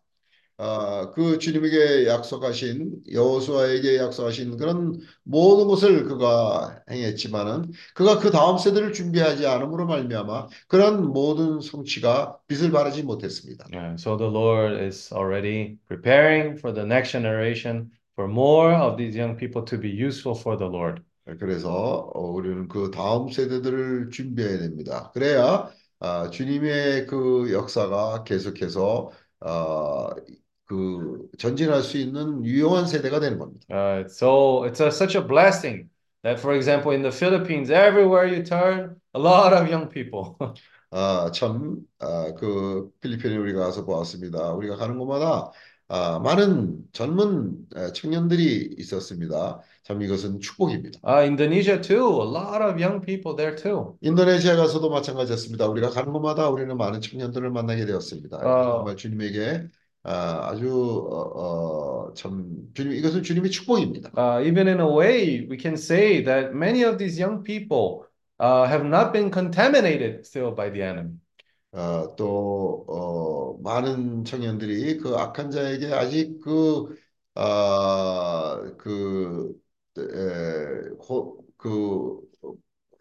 아, 그 주님에게 약속하신 여호수아에게 약속하신 그런 모든 것을 그가 행했지만은 그가 그 다음 세대를 준비하지 않음으로 말미암아 그런 모든 성취가 빛을 발하지 못했습니다. Yeah, so the Lord is already preparing for the next generation for more of these young people to be useful for the Lord. 그래서 어, 우리는 그 다음 세대들을 준비해야 됩니다. 그래야 아, 주님의 그 역사가 계속해서 아, 그 전진할 수 있는 유용한 세대가 되는 겁니다. Uh, so it's a, such a blessing that, for example, in the Philippines, everywhere you turn, a lot of young people. 아, 참, 아, 그 필리핀에 우리가 가서 보았습니다. 우리가 가는 곳마다 아, 많은 젊은 에, 청년들이 있었습니다. 참 이것은 축복입니다. Uh, Indonesia too, a lot of young people there too. 인도네시아 가서도 마찬가지였습니다. 우리가 가는 곳마다 우리는 많은 청년들을 만나게 되었습니다. 아. 정말 주님에게 아, 아주 어, 어, 참 주님 이것은 주님의 축복입니다. Uh, even in a way, we can say that many of these young people uh, have not been contaminated still by the enemy. 어, 또 어, 많은 청년들이 그 악한 자에게 아직 그, 아, 그, 에, 호, 그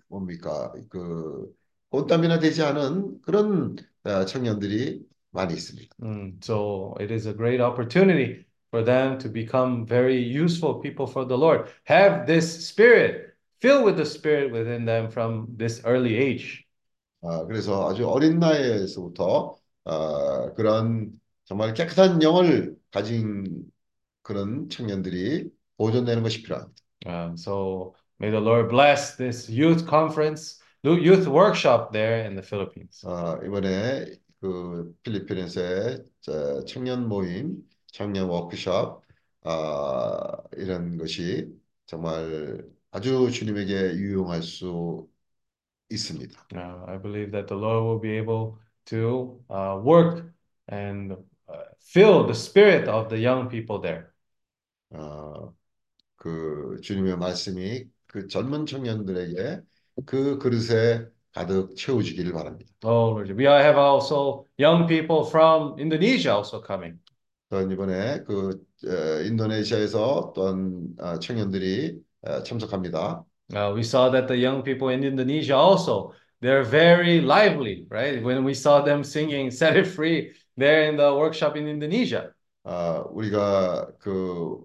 뭡니까 그 혼땀이나 되지 않은 그런 어, 청년들이 많이 있습니다. Mm, so it is a great opportunity for them to become very useful people for the Lord. Have this spirit, filled with the spirit within them from this early age. 아, 그래서 아주 어린 나이에서부터 아, 그런 정말 깨끗한 영을 가진 그런 청년들이 보존되는 것이 필요합니다. Uh, so may the Lord bless this youth conference, youth workshop there in the Philippines. 아, 이번에 그 필리핀에서의 저 청년 모임, 청년 워크숍 아, 이런 것이 정말 아주 주님에게 유용할 수 있습니다. Uh, I believe that the Lord will be able to uh, work and uh, fill the spirit of the young people there. 아, 그 주님의 말씀이 그 젊은 청년들에게 그 그릇에 가득 채워지기를 바랍니다. Oh, Lord, we have also young people from Indonesia also coming. 또한 이번에 그 어, 인도네시아에서 또한 아, 청년들이 어, 참석합니다. Uh, we saw that the young people in Indonesia also, they're very lively, right? When we saw them singing Set It Free there in the workshop in Indonesia. 아, 우리가 그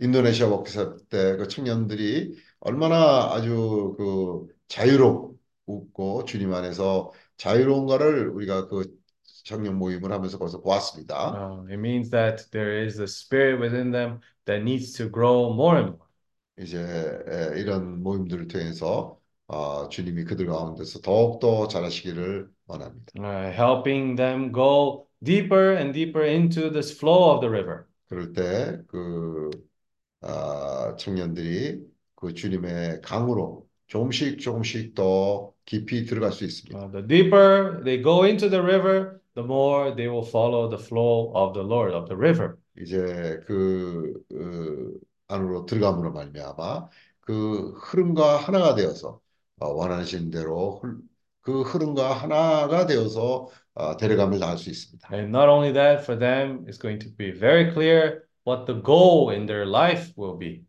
인도네시아 워크숍 때 그 청년들이 얼마나 아주 그 자유롭 고 주님 안에서 자유로운가를 우리가 그 청년 모임을 하면서 거기서 보았습니다. Uh, it means that there is a spirit within them that needs to grow more and more. 이제 에, 이런 모임들을 통해서 아, 주님이 그들 가운데서 더욱 더 잘하시기를 원합니다. uh, helping them go deeper and deeper into this flow of the river. 그럴 때그 아, 청년들이 그 주님의 강으로 조금씩 조금씩 더 깊이 들어갈 수 있습니다. Uh, the deeper they go into the river, the more they will follow the flow of the Lord of the river. 이제 그 어, 안으로 들어감으로 말미암아 그 흐름과 하나가 되어서 어, 원하시는 대로 흘- 그 흐름과 하나가 되어서 어, 데려감을 당할 수 있습니다. And not only that, for them, it's going to be very clear what the goal in their life will be.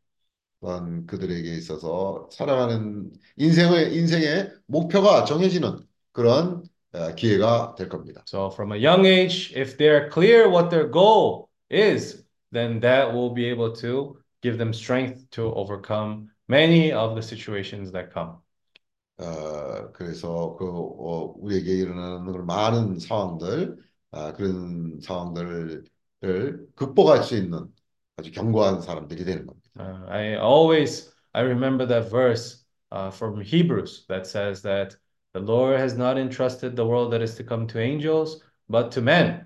또한 그들에게 있어서 살아가는 인생의 인생의 목표가 정해지는 그런 어, 기회가 될 겁니다. So from a young age, if they're clear what their goal is, then that will be able to give them strength to overcome many of the situations that come. 어, 그래서 그 어, 우리에게 일어나는 많은 상황들, 아, 그런 상황들을 극복할 수 있는 아주 견고한 사람들이 되는 겁니다. Uh, I always I remember that verse uh, from Hebrews that says that the Lord has not entrusted the world that is to come to angels, but to men.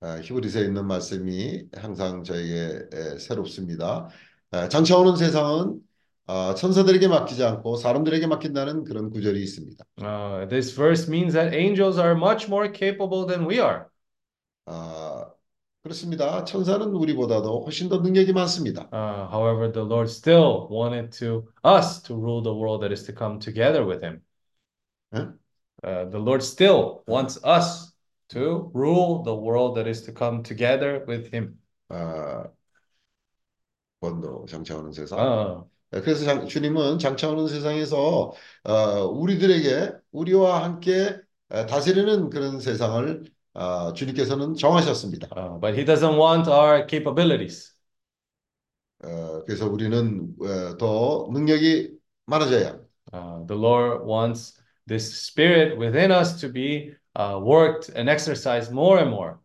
아, 히브리서에 있는 말씀이 항상 저에게 에, 새롭습니다. 아, 장차 오는 세상은 아, 천사들에게 맡기지 않고 사람들에게 맡긴다는 그런 구절이 있습니다. Uh, this verse means that angels are much more capable than we are. 아, 그렇습니다. 천사는 우리보다도 훨씬 더 능력이 많습니다. Uh, however, the Lord still wanted to us to rule the world that is to come together with Him. 예? Uh, the Lord still wants us to rule the world that is to come together with Him. 아, 번도 장차 오는 세상. Uh, 그래서 장- 주님은 장차 오는 세상에서 어, 우리들에게 우리와 함께 어, 다스리는 그런 세상을 어, 주님께서는 정하셨습니다. uh, but He doesn't want our capabilities. 어, 그래서 우리는 어, 더 능력이 많아져야 합니다. Uh, the Lord wants this spirit within us to be uh, worked and exercised more and more.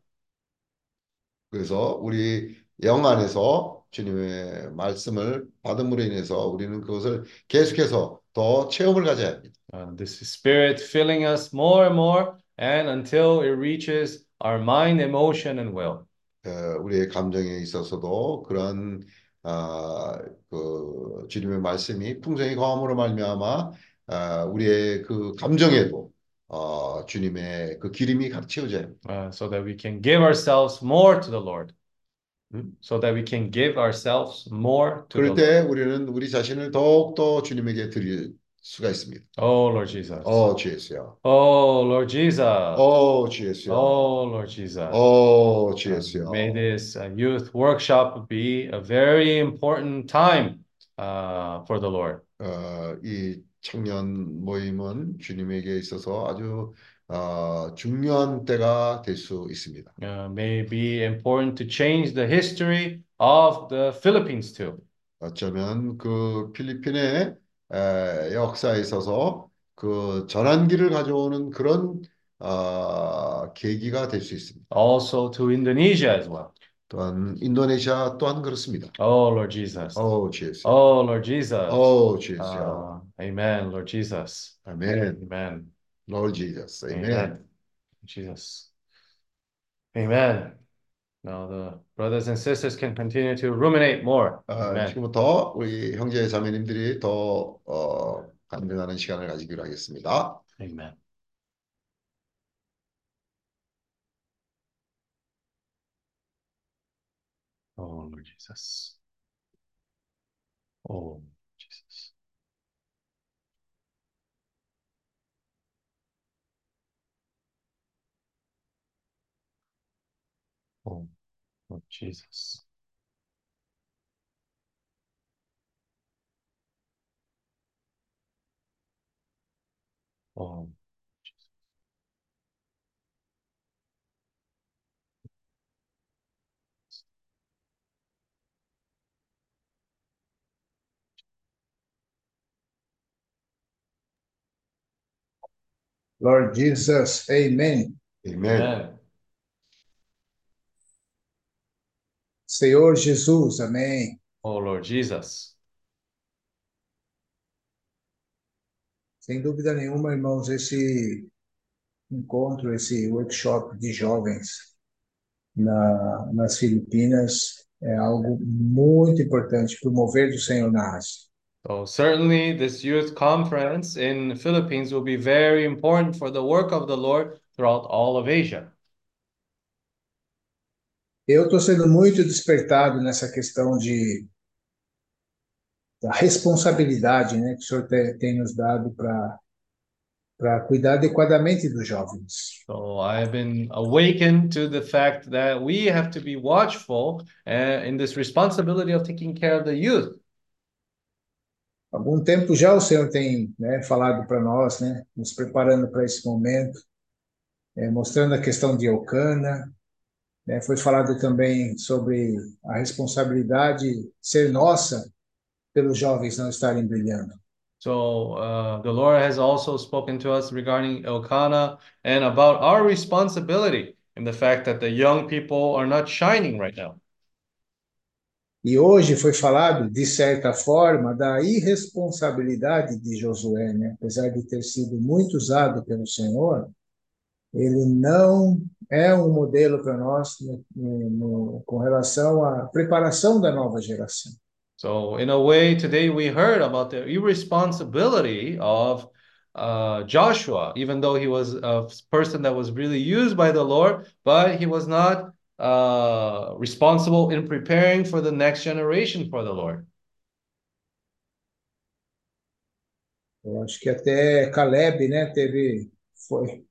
그래서 우리 영 안에서 주님의 말씀을 받음으로 인해서 우리는 그것을 계속해서 더 체험을 가져야 합니다. Uh, this spirit filling us more and more, and until it reaches our mind, emotion, and will. 어, 우리의 감정에 있어서도 그런 아, 그 주님의 말씀이 풍성히 거함으로 말미암아 아, 우리의 그 감정에도 어, 주님의 그 기름이 가득 채워져야 합니다. uh, so that we can give ourselves more to the Lord. 음? So that we can give ourselves more to the 그럴 때 Lord. 우리는 우리 자신을 더욱더 주님에게 드릴 수가 있습니다. Oh, Lord Jesus. 어, 주 예수여. Oh, Lord Jesus. 어, 주 예수여. Oh, Lord Jesus. 어, 주 Uh, 예수여. May this uh, youth workshop be a very important time uh, for the Lord. 어, 이 청년 모임은 주님에게 있어서 아주 어, 중요한 때가 될 수 있습니다. Uh, may be important to change the history of the Philippines too. 어쩌면 그 필리핀의 에, 역사에 있어서 그 전환기를 가져오는 그런 어, 계기가 될 수 있습니다. Also to Indonesia as well. 또한 인도네시아 또한 그렇습니다. Oh, Lord Jesus. 어, 주 예수여. Oh, Lord Jesus. 어, 주 예수여. Uh, amen, Lord Jesus. 아멘. Amen. Lord Jesus. 아멘. Amen. Jesus. Amen. Now the brothers and sisters can continue to ruminate more. 아. 지금부터 우리 형제 자매님들이 더 어, 간증하는 시간을 가지기로 하겠습니다. Amen. Oh, Lord Jesus. Oh, Lord Jesus. Oh, Jesus. Lord Jesus, amen. 아멘. Amen. Senhor Jesus, amém. Oh, Lord Jesus. Sem dúvida nenhuma, irmãos, esse encontro, esse workshop de jovens na, nas Filipinas é algo muito importante para o mover do Senhor na raça. So certainly this youth conference in Philippines will be very important for the work of the Lord throughout all of Asia. Eu estou sendo muito despertado nessa questão de da responsabilidade né, que o Senhor tem, tem nos dado para para cuidar adequadamente dos jovens. So I've been awakened to the fact that we have to be watchful uh, in this responsibility of taking care of the youth. Algum tempo já o Senhor tem né, falado para nós, né, nos preparando para esse momento, é, mostrando a questão de Eucana. Né, foi falado também sobre a responsabilidade ser nossa pelos jovens não estarem brilhando. So uh, the Lord has also spoken to us regarding Elkanah and about our responsibility in the fact that the young people are not shining right now. E hoje foi falado, de certa forma, da irresponsabilidade de Josué, né? apesar de ter sido muito usado pelo Senhor, ele não é um modelo para nós no, no, com relação à preparação da nova geração. So in a way, today we heard about the irresponsibility of uh, Joshua, even though he was a person that was really used by the Lord, but he was not uh, responsible in preparing for the next generation for the Lord. Eu acho que até Caleb, né, teve, foi,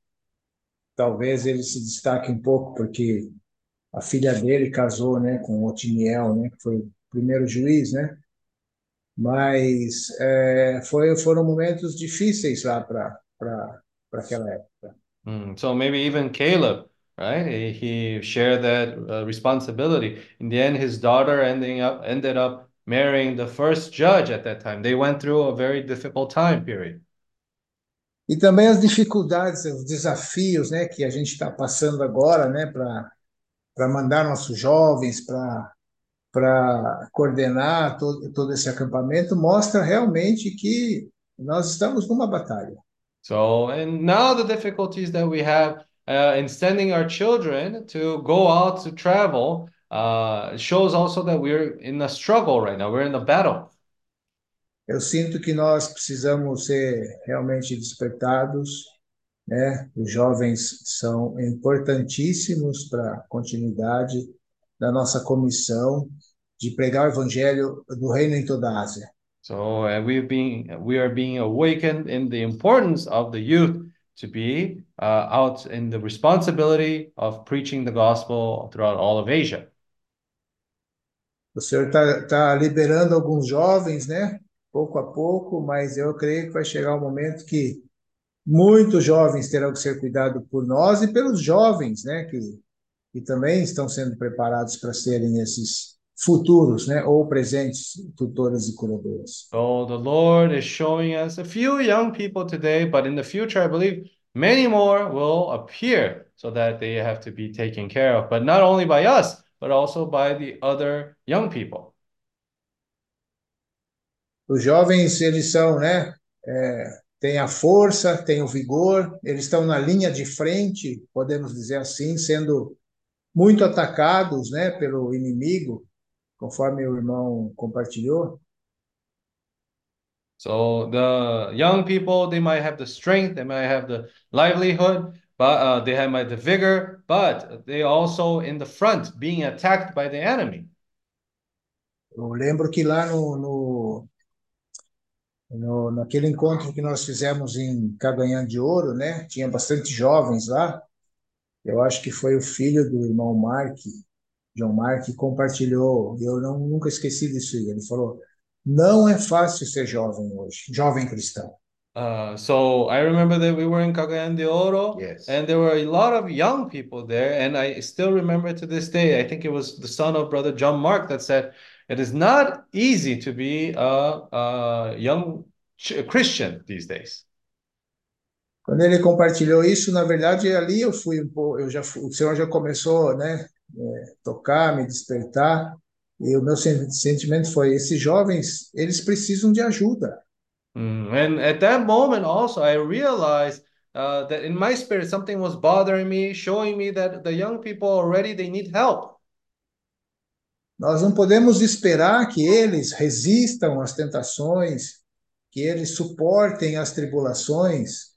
talvez ele se destaque um pouco porque a filha dele casou, né, com Otiniel, né, que foi o primeiro juiz, né, mas é, foi, foram momentos difíceis lá para para aquela época. Mm, so maybe even Caleb, right? He, he shared that uh, responsibility. In the end, his daughter ending up ended up marrying the first judge at that time. They went through a very difficult time period. E também as dificuldades, os desafios, né, que a gente está passando agora, né, para mandar nossos jovens para coordenar todo, todo esse acampamento mostra realmente que nós estamos numa batalha. So, and now the difficulties that we have uh, in sending our children to go out to travel uh, shows also that we're in a struggle right now. We're in a battle. Eu sinto que nós precisamos ser realmente despertados, né? Os jovens são importantíssimos para a continuidade da nossa comissão de pregar o evangelho do reino em toda a Ásia. So uh, we've been we are being awakened in the importance of the youth to be uh, out in the responsibility of preaching the gospel throughout all of Asia. O Senhor está tá liberando alguns jovens, né? Pouco a pouco, mas eu creio que vai chegar um momento que muitos jovens terão que ser cuidados por nós e pelos jovens, né? Que, que também estão sendo preparados para serem esses futuros, né? Ou presentes tutores e curadores. So the Lord is showing us a few young people today, but in the future, I believe many more will appear so that they have to be taken care of, but not only by us, but also by the other young people. Os jovens, eles são, né? É, têm a força, têm o vigor, eles estão na linha de frente, podemos dizer assim, sendo muito atacados, né, pelo inimigo, conforme o irmão compartilhou. So the young people, they might have the strength, they might have the livelihood, but uh, they have might the vigor, but they also in the front being attacked by the enemy. Eu lembro que lá no, no, no naquele encontro que nós fizemos em Caganhã de Ouro, né? Tinha bastante jovens lá. Eu acho que foi o filho do irmão Mark, John Mark, que compartilhou. Eu não, nunca esqueci disso. Ele falou: não é fácil ser jovem hoje, jovem cristão. Uh, so I remember that we were in Cagayan de Oro, Yes. and there were a lot of young people there. And I still remember to this day, I think it was the son of brother John Mark that said, It is not easy to be a, a young Christian these days. Quando ele compartilhou isso, na verdade, ali eu fui um pouco, eu já fui- o Senhor já começou, né, é, tocar, me despertar, e o meu sen- sentimento foi: esses jovens, eles precisam de ajuda. Mm, And at that moment, also, I realized uh, that in my spirit, something was bothering me, showing me that the young people already they need help. Nós não podemos esperar que eles resistam às tentações, que eles suportem as tribulações,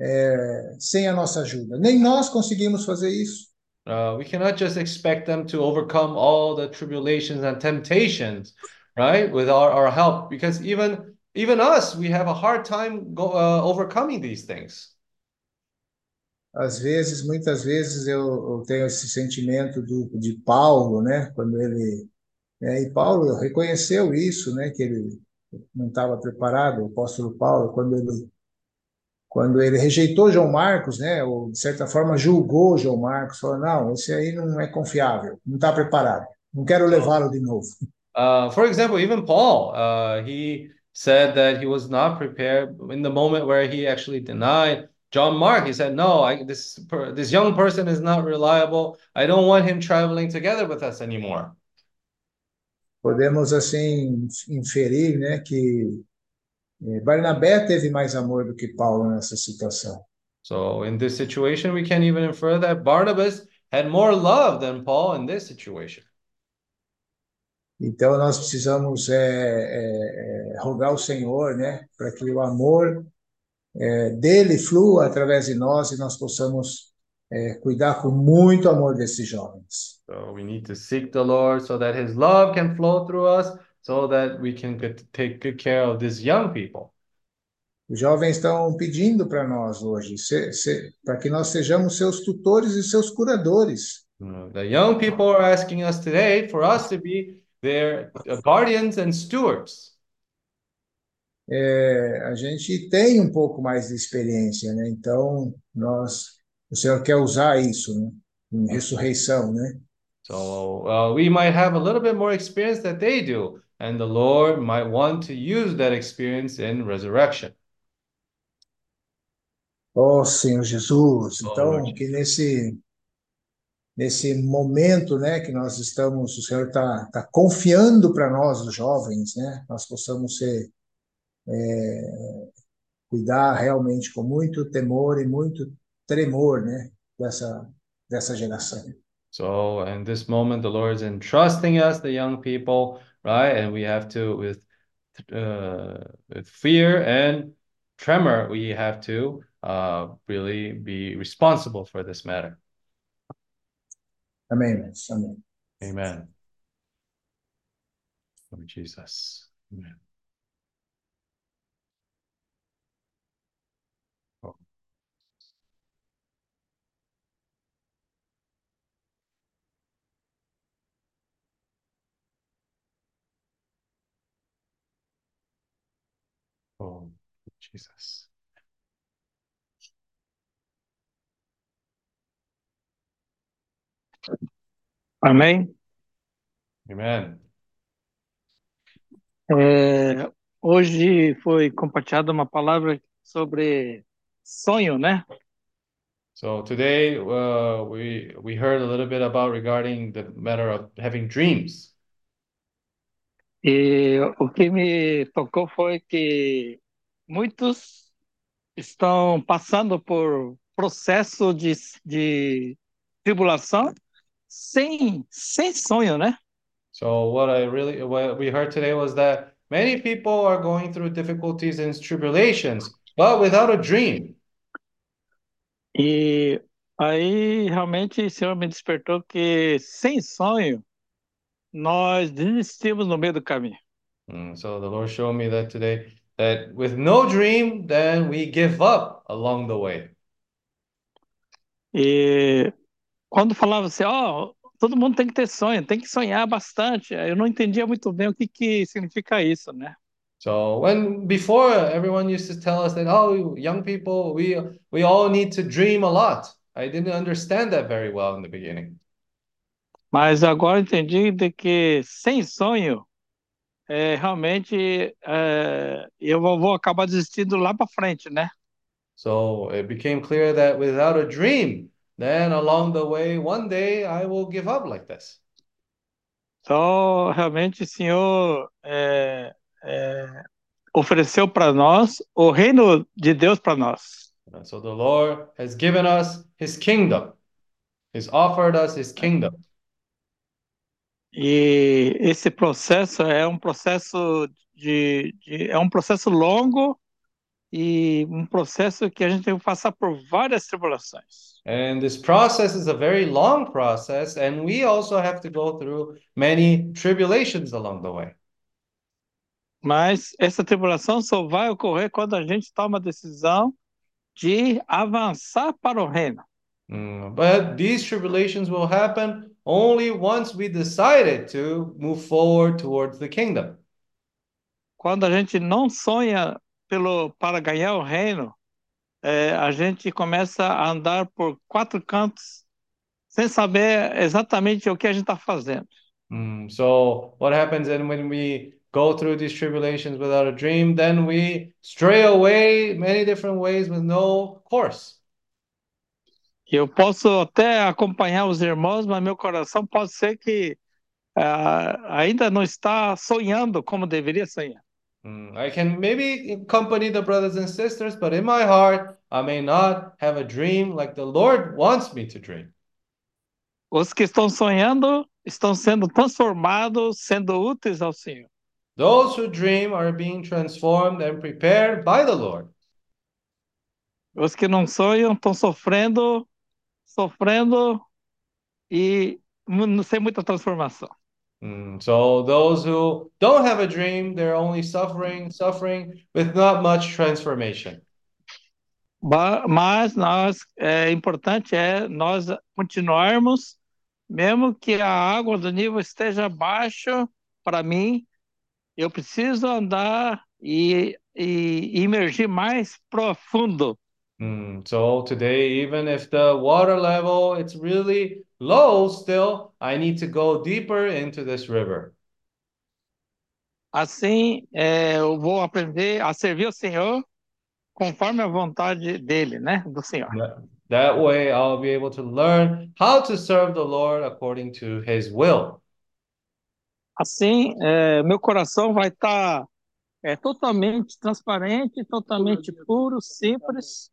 é, sem a nossa ajuda. Nem nós conseguimos fazer isso. Uh, we cannot just expect them to overcome all the tribulations and temptations right? With our, our help, because even even us, we have a hard time go, uh, overcoming these things. Às vezes, muitas vezes eu, eu tenho esse sentimento do, de Paulo, né? Quando ele né? e Paulo reconheceu isso, né? Que ele não estava preparado, o apóstolo Paulo, quando ele quando ele rejeitou João Marcos, né? Ou de certa forma julgou João Marcos, falou não, esse aí não é confiável, não está preparado, não quero levá-lo de novo. Uh, for example, even Paul, uh, he said that he was not prepared in the moment where he actually denied John Mark. He said, "No, I, this this young person is not reliable. I don't want him traveling together with us anymore." Podemos assim inferir, né, que eh, Barnabé teve mais amor do que Paulo nessa situação. So in this situation, we can even infer that Barnabas had more love than Paul in this situation. Então nós precisamos é, é, é, rogar ao Senhor, né, para que o amor é, dele flua através de nós e nós possamos é, cuidar com muito amor desses jovens. So we need to seek the Lord so that His love can flow through us, so that we can get, take good care of these young people. Os jovens estão pedindo para nós hoje, para que nós sejamos seus tutores e seus curadores. The young people are asking us today for us to be their guardians and stewards. É, a gente tem um pouco mais de experiência, né? Então, nós, o Senhor quer usar isso, né? Em ressurreição, né? So uh, we might have a little bit more experience that they do, and the Lord might want to use that experience in resurrection. Oh, Senhor Jesus. Então, oh, que nesse nesse momento, né, que nós estamos, o Senhor está tá confiando para nós, os jovens, né, nós possamos ser é, cuidar realmente com muito temor e muito tremor, né, dessa dessa geração. So in this moment, the Lord is entrusting us, the young people, right? And we have to, with, uh, with fear and tremor, we have to uh, really be responsible for this matter. Amen. Amen. Amen. Lord Jesus. Amen. Oh, Jesus. Amém? Amen. É, hoje foi compartilhada uma palavra sobre sonho, né? So today uh, we we heard a little bit about regarding the matter of having dreams. E o que me tocou foi que muitos estão passando por processo de, de tribulação sem, sem sonho, né? So what I really what we heard today was that many people are going through difficulties and tribulations, but without a dream. E aí realmente o Senhor me despertou que sem sonho nós desistimos no meio do caminho. Mm, so the Lord showed me that today that with no dream, then we give up along the way. E quando falava assim, ó, oh, todo mundo tem que ter sonho, tem que sonhar bastante. Eu não entendia muito bem o que que significa isso, né? So when before everyone used to tell us that oh young people we we all need to dream a lot. I didn't understand that very well in the beginning. Mas agora entendi de que sem sonho, é, realmente é, eu vou acabar desistindo lá para frente, né? So it became clear that without a dream, then along the way, one day I will give up like this. Então, realmente, o Senhor é, é, ofereceu para nós o reino de Deus para nós. So the Lord has given us His kingdom. He's offered us His kingdom. E esse processo é um processo de, de, é um processo longo e um processo que a gente tem que passar por várias tribulações. And this process is a very long process and we also have to go through many tribulations along the way. Mas essa tribulação só vai ocorrer quando a gente toma a decisão de avançar para o reino. Mm, but these tribulations will happen only once we decided to move forward towards the kingdom. Quando a gente não sonha pelo para ganhar o reino, é, a gente começa a andar por quatro cantos sem saber exatamente o que a gente está fazendo. Mm, so what happens then when we go through these tribulations without a dream? Then we stray away many different ways with no course. Eu posso até acompanhar os irmãos, mas meu coração pode ser que ah, ainda não está sonhando como deveria sonhar. Mm, I can maybe accompany the brothers and sisters, but in my heart, I may not have a dream like the Lord wants me to dream. Os que estão sonhando estão sendo transformados, sendo úteis ao Senhor. Those who dream are being transformed and prepared by the Lord. Os que não sonham estão sofrendo, sofrendo e sem muita transformação. Mm, so those who don't have a dream, they're only suffering, suffering with not much transformation. Mas nós é importante é nós continuarmos, mesmo que a água do nível esteja abaixo, para mim, eu preciso andar e, e imergir mais profundo. Mm, so today, even if the water level it's really low still, I need to go deeper into this river. Assim, é, eu vou aprender a servir ao Senhor conforme a vontade dele, né? Do Senhor. That, way I'll be able to learn how to serve the Lord according to his will. Assim, é, meu coração vai estar é, totalmente transparente, totalmente puro, simples,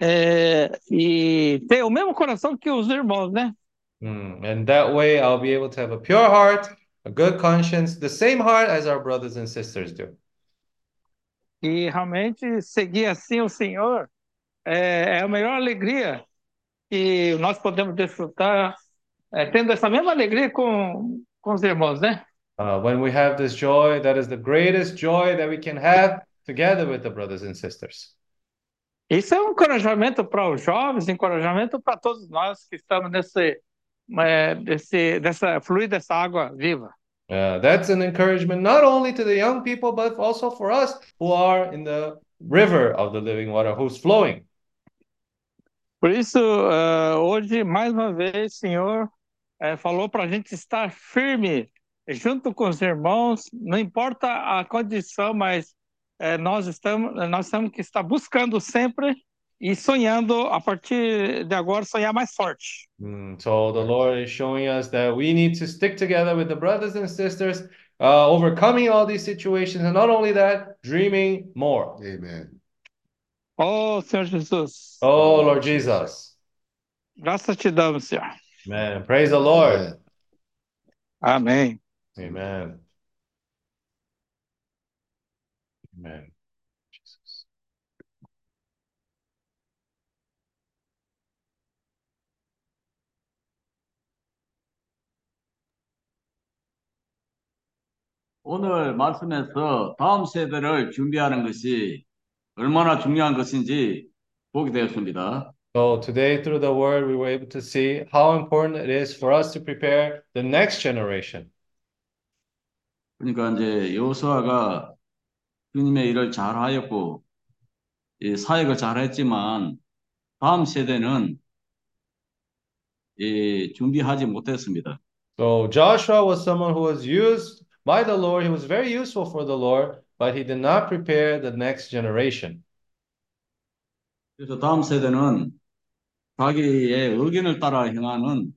é, e ter o mesmo coração que os irmãos, né? Mm, and that way I'll be able to have a pure heart, a good conscience, the same heart as our brothers and sisters do. E realmente seguir assim o Senhor é, é a melhor alegria que nós podemos desfrutar, é, tendo essa mesma alegria com, com os irmãos, né? Uh, when we have this joy, that is the greatest joy that we can have together with the brothers and sisters. Isso é um encorajamento para os jovens, encorajamento para todos nós que estamos nesse, é, desse, dessa fluir dessa água viva. Uh, that's an encouragement not only to the young people, but also for us who are in the river of the living water who's flowing. Por isso, eh, hoje, mais uma vez, Senhor eh, falou para a gente estar firme junto com os irmãos, não importa a condição, mas é, nós estamos nós temos que estar buscando sempre e sonhando a partir de agora sonhar mais forte. Mm, so the Lord is showing us that we need to stick together with the brothers and sisters, uh, overcoming all these situations, and not only that, dreaming more. Amen. Oh, Senhor Jesus. Oh, Lord Jesus. Graças te damos, Senhor. Amen. Praise the Lord. Amen. Amen. Amen. Amen. Jesus. 오늘 말씀에서 다음 세대를 준비하는 것이 얼마나 중요한 것인지 보게 되었습니다. So today, through the word, we were able to see how important it is for us to prepare the next generation. 그러니까 이제 여호수아가 주님의 일을 잘하였고 이 사역을 잘했지만 다음 세대는 이 준비하지 못했습니다. So Joshua was someone who was used by the Lord. He was very useful for the Lord, but he did not prepare the next generation. 그래서 다음 세대는 자기의 의견을 따라 행하는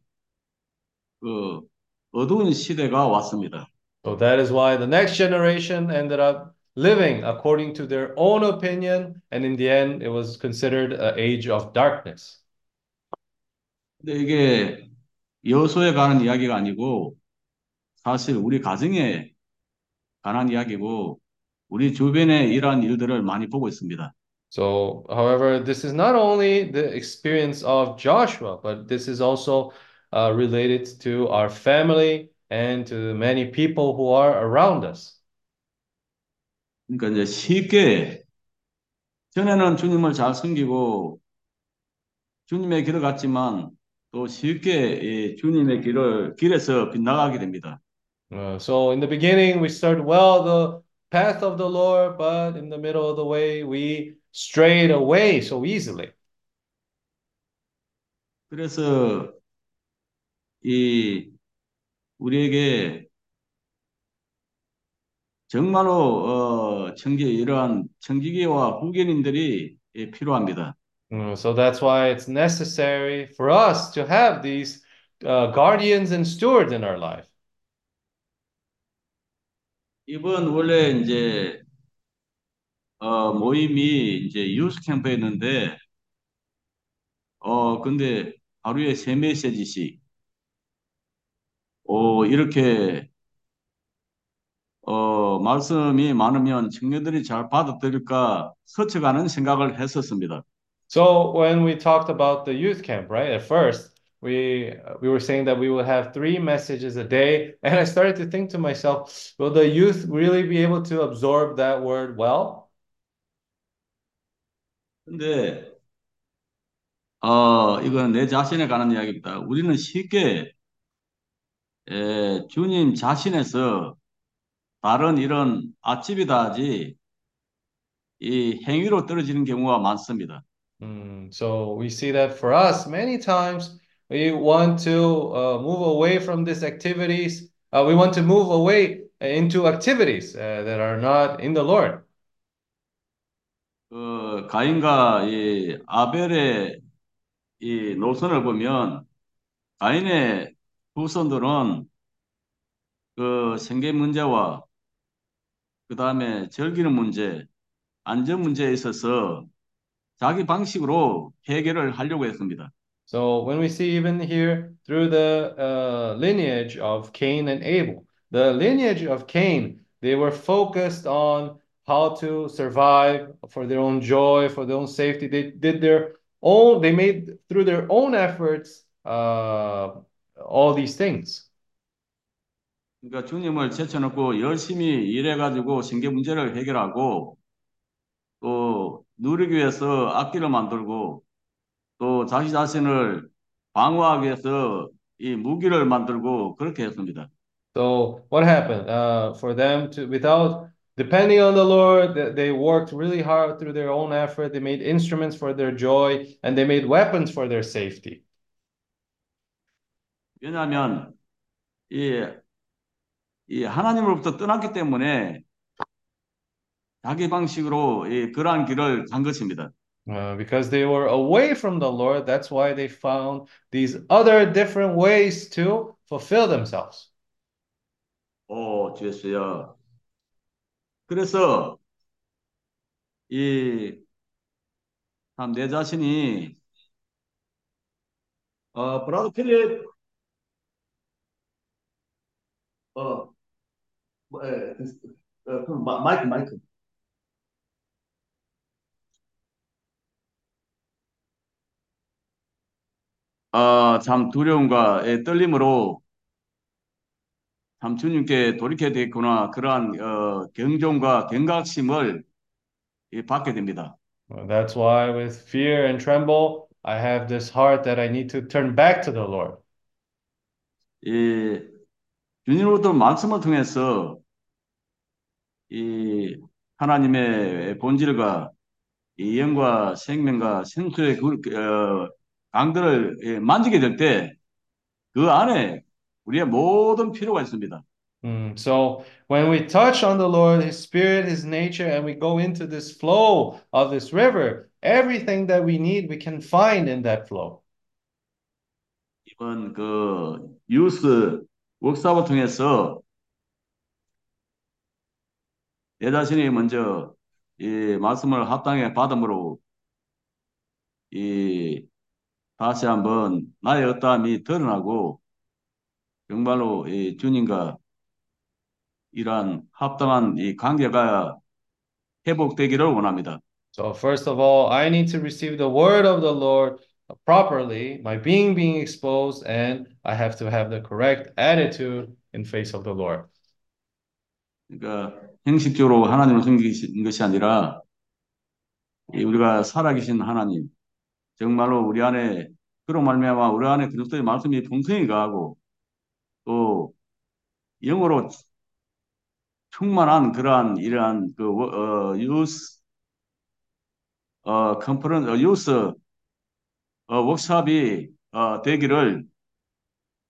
그 어두운 시대가 왔습니다. So that is why the next generation ended up living according to their own opinion, and in the end, it was considered an age of darkness. 근데 이게 여호수아에 관한 이야기가 아니고 사실 우리 가정에 관한 이야기고 우리 주변에 이러한 일들을 많이 보고 있습니다. So, however, this is not only the experience of Joshua, but this is also uh, related to our family and to the many people who are around us. 그러니까 이제 쉽게 전에는 주님을 잘 섬기고 주님의 길을 갔지만 또 쉽게 이 주님의 길을 길에서 빗나가게 됩니다. Uh, so in the beginning, we start well the path of the Lord, but in the middle of the way, we strayed away so easily. 그래서 이 우리에게 정말로 어, 청기 이러한 청지기와 후견인들이 예, 필요합니다. Uh, so that's why it's necessary for us to have these uh, guardians and stewards in our life. 이번 원래 이제 어, 모임이 이제 유스 캠프였는데 어 근데 하루에 세 메시지씩 어 이렇게 어 말씀이 많으면 청년들이 잘 받아들일까 서쳐가는 생각을 했었습니다. So when we talked about the youth camp, right? At first, we we were saying that we would have three messages a day, and I started to think to myself, will the youth really be able to absorb that word well? 근데 어 이건 내 자신에 관한 이야기입니다. 우리는 쉽게 에, 주님 자신에서 다른 이런 아집이다 하지 이 행위로 떨어지는 경우가 많습니다. Mm, so we see that for us, many times we want to uh, move away from these activities. Uh, we want to move away into activities uh, that are not in the Lord. 그 가인과 이 아벨의 이 노선을 보면 가인의 후손들은 그 생계 문제와 그 다음에 즐기는 문제, 안전 문제에 있어서 자기 방식으로 해결을 하려고 했습니다. So when we see even here through the uh, lineage of Cain and Abel, the lineage of Cain, they were focused on how to survive for their own joy, for their own safety. They did their own, they made through their own efforts uh, all these things. 그러니까 주님을 제쳐놓고 열심히 일해가지고 생계 문제를 해결하고 또 누리기 위해서 악기를 만들고 또 자기 자신을 방어하기 위해서 이 무기를 만들고 그렇게 했습니다. So what happened? Uh, for them to, without depending on the Lord, th- they worked really hard through their own effort. They made instruments for their joy and they made weapons for their safety. 왜냐하면 이, 이 하나님으로부터 떠났기 때문에 자기 방식으로 이 그러한 길을 간 것입니다. Uh, because they were away from the Lord, that's why they found these other different ways to fulfill themselves. 오, 주였어요. 그래서 이참내 자신이 어 브라더 필립 어 뭐, 에, 어, 그 마- 마이크 마이크 어, 참 두려움과 예, 떨림으로 참 주님께 돌이켜야 되겠구나 그러한 어, 경종과 경각심을 예, 받게 됩니다. That's why, with fear and tremble, I have this heart that I need to turn back to the Lord. 이 주님으로부터 말씀을 통해서 이 하나님의 본질과 이 영과 생명과 생수의 그 어, 강들을 예, 만지게 될 때 그 안에 우리의 모든 필요가 있습니다. Mm, So when we touch on the Lord, His Spirit, His nature, and we go into this flow of this river, everything that we need, we can find in that flow. 이번 그 유스 워크숍을 통해서 내 자신이 먼저 이 말씀을 합당하게 받음으로 이 다시 한번 나의 어떠함이 드러나고 정말로 이 주님과 이러한 합당한 이 관계가 회복되기를 원합니다. So first of all, I need to receive the word of the Lord properly, my being being exposed, and I have to have the correct attitude in face of the Lord. 그러니까 형식적으로 하나님을 섬기는 것이 아니라 이 우리가 살아계신 하나님, 정말로 우리 안에 그로 말미암아 우리 안에 그리스도의 말씀이 풍성히 가하고 또 영어로 충만한 그러한 이러한 그 어, 유스 어 컨퍼런 어, 유스 어, 워크샵이 어, 되기를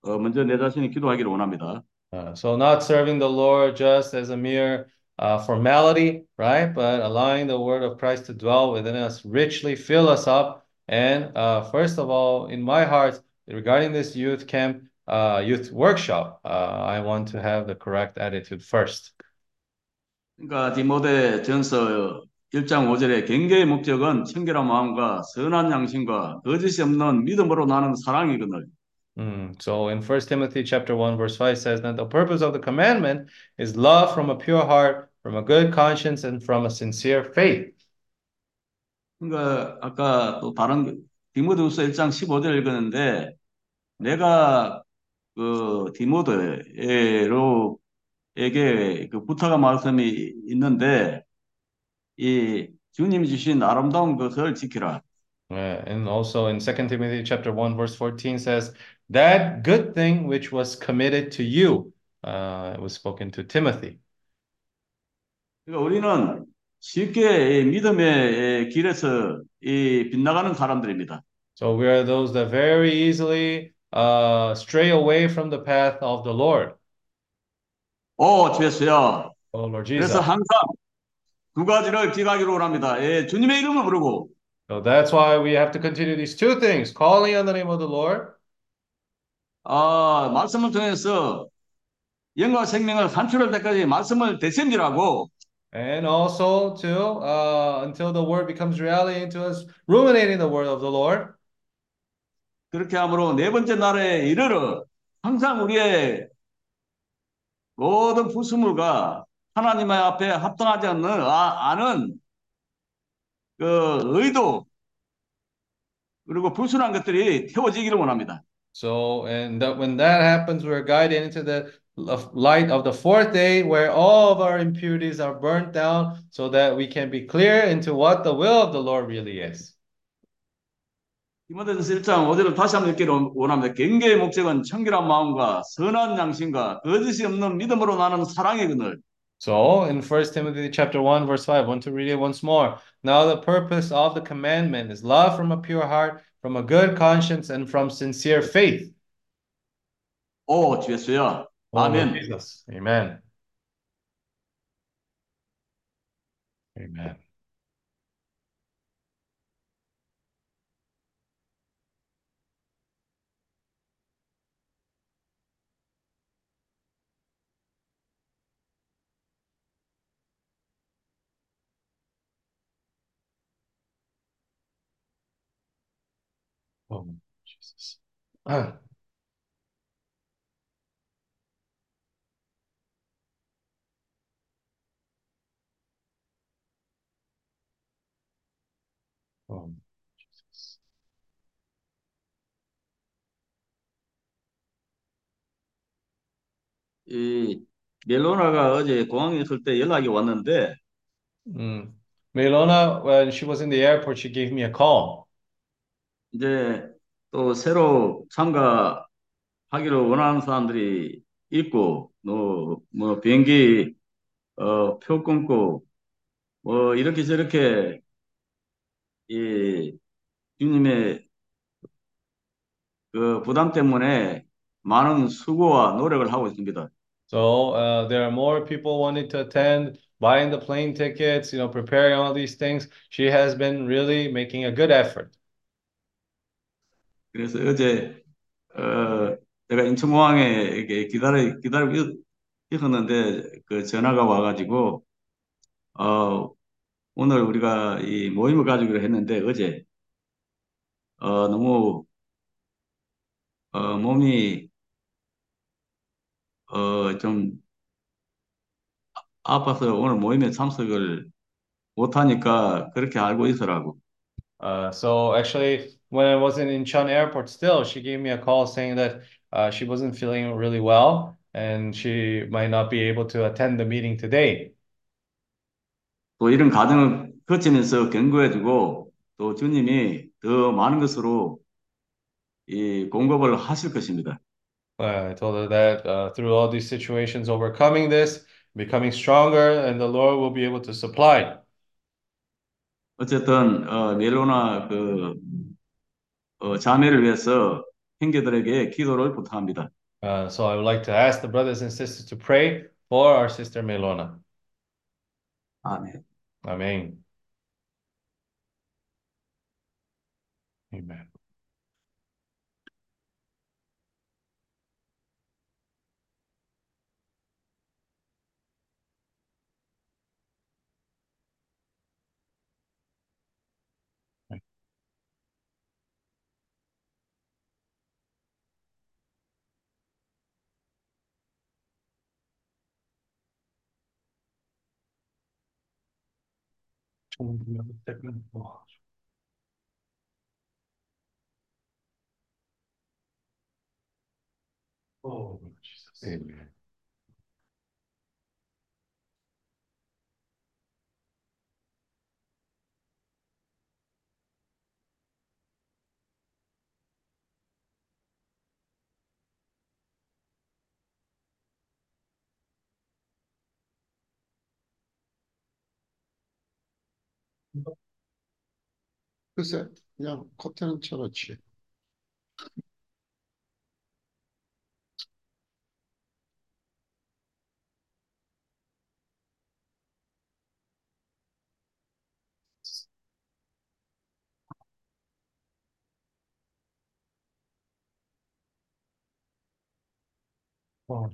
어, 먼저 내 자신이 기도하기를 원합니다. Uh, so not serving the Lord just as a mere uh, formality, right? But allowing the word of Christ to dwell within us, richly fill us up. And uh, first of all, in my heart, regarding this youth camp, uh, youth workshop, uh, I want to have the correct attitude first. 그러니까 디모데 전서 1장 5절에 경계의 목적은 청결한 마음과 선한 양심과 거짓이 없는 믿음으로 나는 사랑이거늘. Mm. So in First Timothy chapter 1, verse 5 says that the purpose of the commandment is love from a pure heart, from a good conscience, and from a sincere faith. 그러니까 아까 또 다른 디모데후서 1장 15절 읽었는데 내가 그 디모데로 에게 그 부탁한 말씀이 있는데 이 주님이 주신 아름다운 것을 지키라. Uh, and also in 2 Timothy chapter 1, verse 14 says, that good thing which was committed to you, uh, it was spoken to Timothy. 그러니까 우리는 쉽게 이 믿음의 길에서 이 빗나가는 사람들입니다. So we are those that very easily uh, stray away from the path of the Lord. 오, 주였어요. Oh, Lord Jesus. 그래서 항상 두 가지를 기가기로 원합니다. 예, 주님의 이름을 부르고 So that's why we have to continue these two things calling on the name of the Lord 아, 말씀을 통해서 영과 생명을 산출할 때까지 말씀을 대sem질하고 and also to uh, until the word becomes reality into us, ruminating the word of the Lord. 그렇게 함으로 네 번째 날에 이르러 항상 우리의 모든 부수물과 하나님의 앞에 합당하지 않는 아, 아는 그 의도 그리고 불순한 것들이 태워지기를 원합니다. So, and that when that happens, we're guided into the light of the fourth day where all of our impurities are burnt down so that we can be clear into what the will of the Lord really is. 디모데전서 1장 5절을 다시 한번 읽기를 원합니다. 경계의 목적은 청결한 마음과 선한 양심과 거짓이 없는 믿음으로 나는 사랑의 그늘. So in 1 Timothy chapter 1, verse 5, I want to read it once more. Now the purpose of the commandment is love from a pure heart, from a good conscience, and from sincere faith. Oh, Jesus, es. Amen. Jesus. Amen. Amen. Oh, Jesus. Ah. Oh, Jesus. 이 멜로나가 어제 공항에 있을 때 연락이 왔는데 Mm. Melona, when she was in the airport, she gave me a call. 이제 또 새로 참가하기를 원하는 사람들이 있고 또 뭐 비행기 어, 표 끊고 뭐 이렇게 저렇게 이 주님의 그 부담 때문에 많은 수고와 노력을 하고 있습니다. So uh, there are more people wanting to attend, buying the plane tickets, you know, preparing all these things. She has been really making a good effort. 그래서 어제 어, 내가 인천공항에 이렇게 기다려 기다리고 있- 있었는데 그 전화가 와가지고 어, 오늘 우리가 이 모임을 가지기로 했는데 어제 어, 너무 어, 몸이 어, 좀 아파서 오늘 모임에 참석을 못하니까 그렇게 알고 있으라고. Uh, so actually, when I was in Incheon Airport, still she gave me a call saying that uh, she wasn't feeling really well, and she might not be able to attend the meeting today. 또 이런 과정을 거치면서 경고해주고 또 주님이 더 많은 것으로 이 공급을 하실 것입니다. Uh, I told her that uh, through all these situations, overcoming this, becoming stronger, and the Lord will be able to supply. 어쨌든 어, 멜로나 그 어, 자매를 위해서 형제들에게 기도를 부탁합니다. Uh, so I would like to ask the brothers and sisters to pray for our sister Melona. 아멘. Amen. Amen. Oh, Jesus. Amen. 글쎄, 그냥 커튼은 쳐놓지. Oh,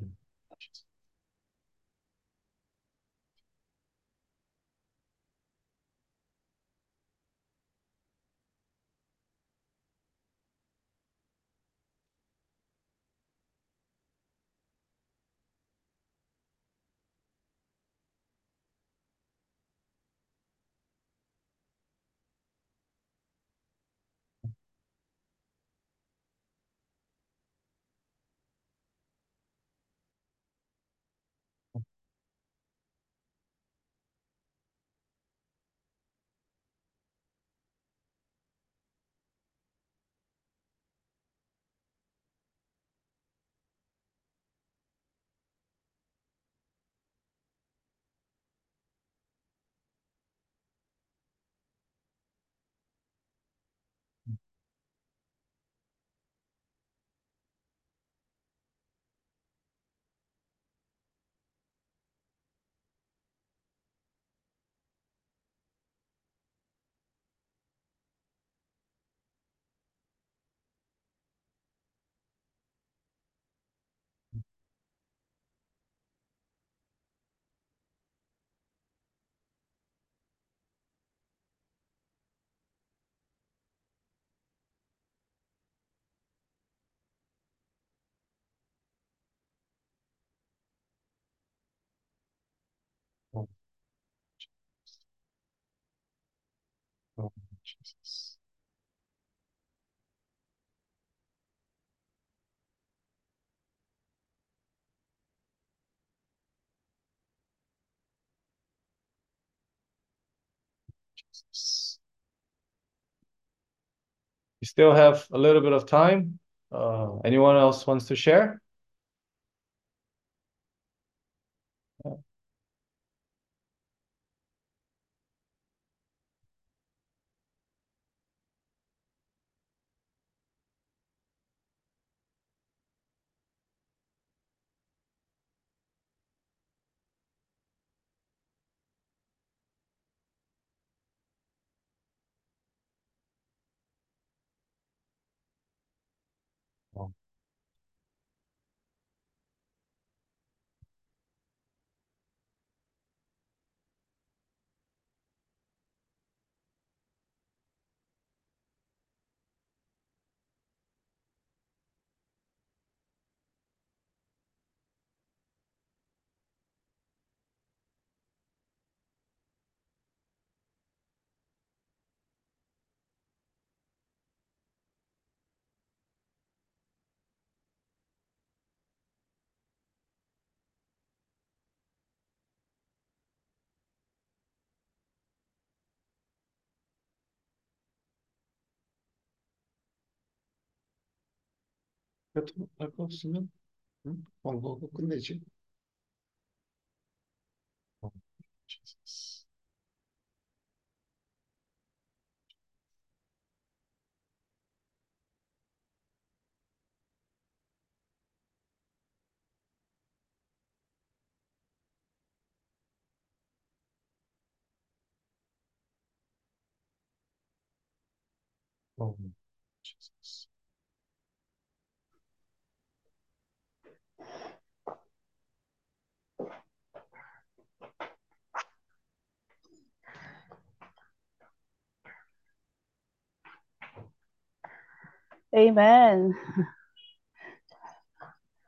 Jesus. We still have a little bit of time. Uh, anyone else wants to share? Katılım Tarkovski'nin Hı? Van Gogh'un neci? Oh, Jesus. Amen.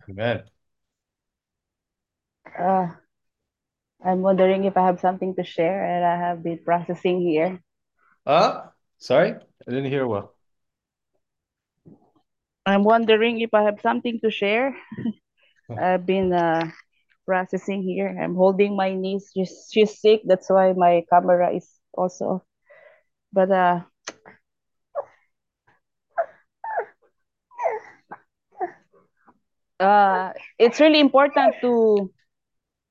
Amen. Uh, I'm wondering if I have something to share and I have been processing here. Ah, sorry, I didn't hear well. I'm wondering if I have something to share. I've been uh, processing here. I'm holding my niece. She's, she's sick. That's why my camera is also. But uh, uh, it's really important to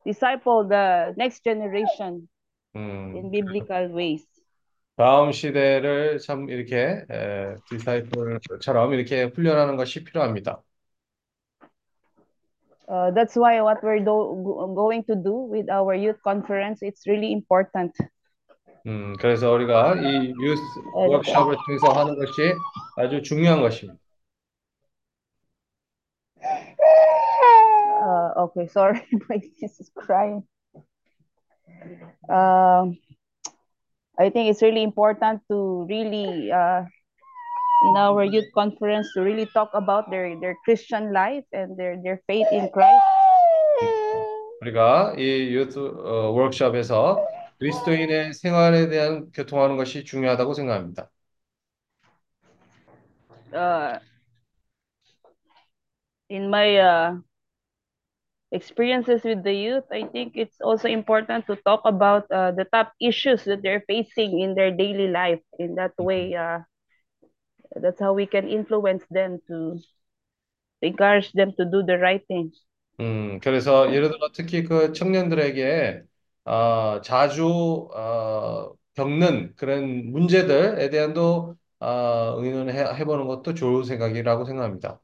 disciple the next generation 음, in biblical ways. 다음 시대를 참 이렇게 에, 디사이플처럼 이렇게 훈련하는 것이 필요합니다. Uh, that's why what we're do- go- going to do with our youth conference, it's really important. 음, 그래서 우리가 이 유스 워크숍을 통해서 하는 것이 아주 중요한 것입니다. Uh, okay, sorry, my niece is crying. Um, I think it's really important to really, uh, in our youth conference, to really talk about their, their Christian life and their, their faith in Christ. 우리가 이 유스 어, 워크숍에서 그리스도인의 생활에 대한 교통하는 것이 중요하다고 생각합니다. Uh, in my uh, experiences with the youth, I think it's also important to talk about uh, the top issues that they're facing in their daily life. In that way, uh, that's how we can influence them to encourage them to do the right thing. 음, 그래서 예를 들어 특히 그 청년들에게 어, 자주 어, 겪는 그런 문제들에 대한도 어, 의논해 해보는 것도 좋은 생각이라고 생각합니다.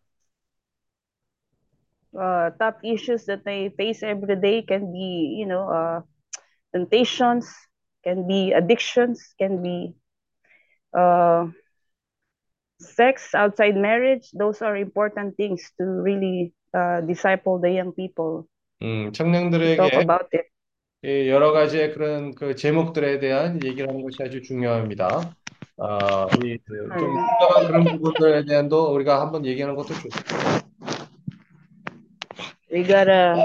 Uh, top issues that they face every day can be, you know, uh, temptations, can be addictions, can be uh, sex outside marriage. Those are important things to really uh, disciple the young people. 음, Talk 청년들에게 about it. 이 여러 가지의 그런 그 제목들에 대한 얘기를 하는 것이 아주 중요합니다. 아, 이좀 민감한 그런 부분들에 대한도 우리가 한번 얘기하는 것도 좋습니다. We gotta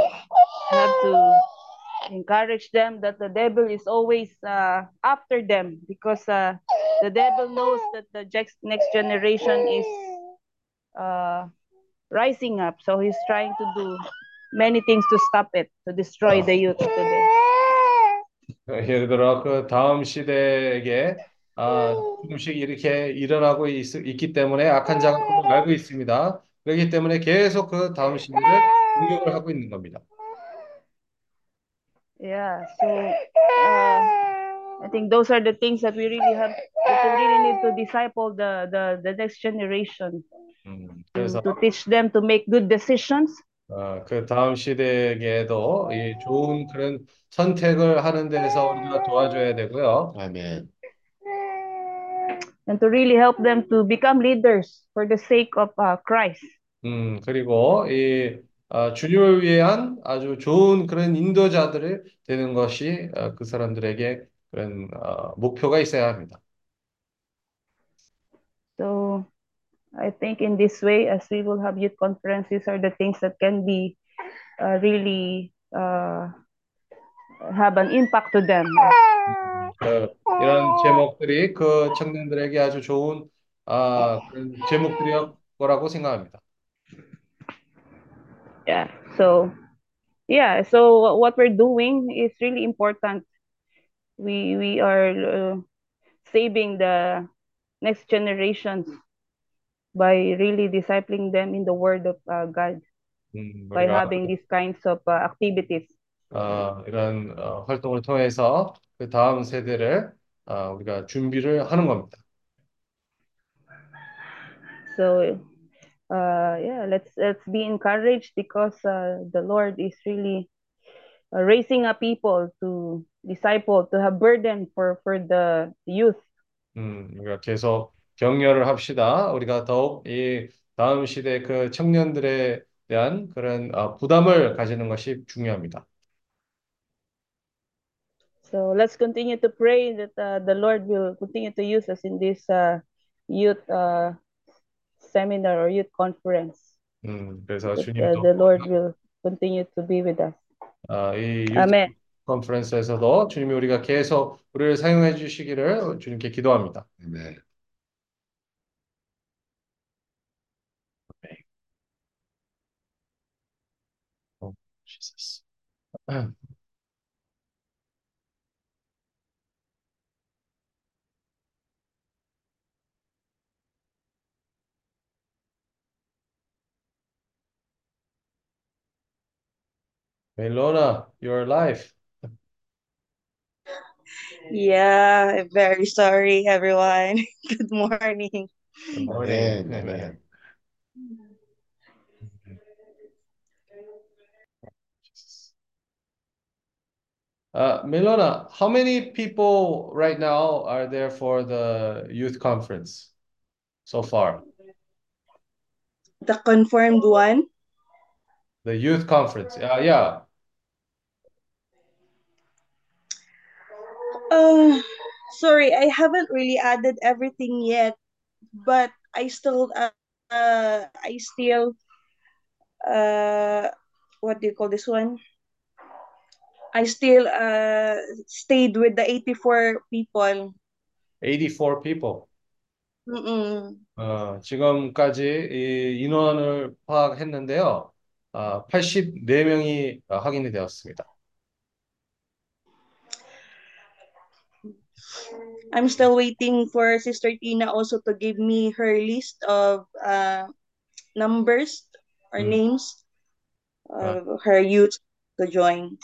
have to encourage them that the devil is always uh, after them because uh, the devil knows that the next generation is uh, rising up. So he's trying to do many things to stop it, to destroy the youth today. 예를 들어 그 다음 시대에게 아, 조금씩 이렇게 일어나고 있, 있기 때문에 악한 자가 알고 있습니다. 그렇기 때문에 계속 그 다음 시대를 공격을 하고 있는 겁니다. Yeah, so uh, I think those are the things that we really have that we really need to disciple the the, the next generation 음, to, 그래서 to teach them to make good decisions 어, 그 다음 시대에게도 이 좋은 그런 선택을 하는 데서 우리가 도와줘야 되고요. 아멘. and to really help them to become leaders for the sake of uh, Christ. 음, 그리고 이 아, 주님을 위한 아주 좋은 그런 인도자들이 되는 것이 어, 그 사람들에게 그런 어, 목표가 있어야 합니다. So I think in this way, as we will have youth conferences, are the things that can be uh, really uh, have an impact to them. 그, 이런 제목들이 그 청년들에게 아주 좋은 아, 그런 제목들이었 거라고 생각합니다. Yeah. So yeah. So what we're doing is really important. We we are uh, saving the next generations by really discipling them in the Word of uh, God 음, by 우리가 having these kinds of uh, activities. 어, 이런 어, 활동을 통해서 그 다음 세대를 어, 우리가 준비를 하는 겁니다. So, uh, yeah, let's let's be encouraged because uh, the Lord is really uh, raising up people to disciple, to have burden for for the youth. 음, 우리가 계속 격려를 합시다. 우리가 더욱 이 다음 시대 그 청년들에 대한 그런 어, 부담을 가지는 것이 중요합니다. So let's continue to pray that uh, the Lord will continue to use us in this uh, youth uh, seminar or youth conference. 음, 그래서 uh, 주님도 the Lord will continue to be with us. 어, 이 유th Amen. 컨퍼런스에서도 주님이 우리가 계속 우리를 사용해 주시기를 주님께 기도합니다. 네. 어, Jesus. Melona, you're alive. Yeah, very sorry, everyone. Good morning. Good morning. Amen. Amen. Uh, Milona, how many people right now are there for the youth conference so far? The confirmed one? The youth conference. Uh, yeah. Uh, sorry, I haven't really added everything yet, but I still, uh, uh I still, uh, what do you call this one? I still, uh, stayed with the 84 people. 84 people. Mm-mm. 어, 지금까지 이 인원을 파악했는데요. 아, 84명이 확인이 되었습니다. I'm still waiting for Sister Tina also to give me her list of uh, numbers or 음. names of her youth to join.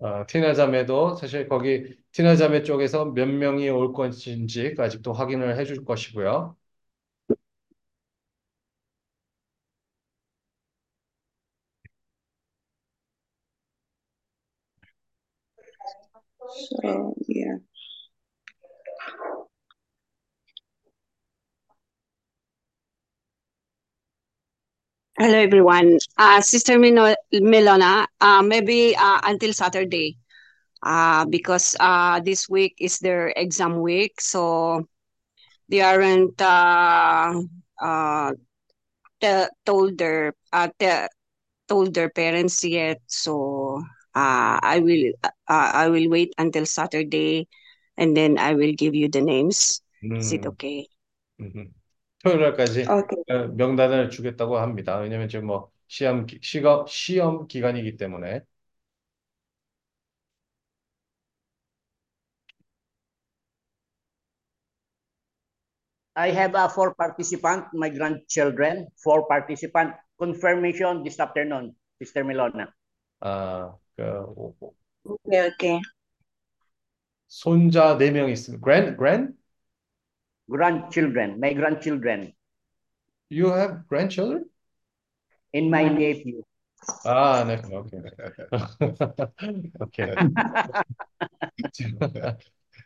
어, 티나 자매도 사실 거기 티나 자매 쪽에서 몇 명이 올 것인지 아직도 확인을 해줄 것이고요. So yeah. Hello, everyone. Uh, Sister Mino Milona, uh, maybe uh, until Saturday, uh, because uh, this week is their exam week, so they aren't uh, uh, told their uh, told their parents yet. So uh, I will uh, I will wait until Saturday, and then I will give you the names. Is it 음, okay? 음, 토요일 날까지 Okay. 어, 명단을 주겠다고 합니다. 왜냐면 지금 뭐 시험 기- 시험 시험 기간이기 때문에. I have uh, four participants, my grandchildren, four participants. Confirmation this afternoon, Sister Milona. 아, 그 오- 오- Okay, okay. 손자 네 명 있습니다. Grand, grand? Grandchildren, my grandchildren, You have grandchildren? and my nephew. 아, 네, 오케이. 오케이.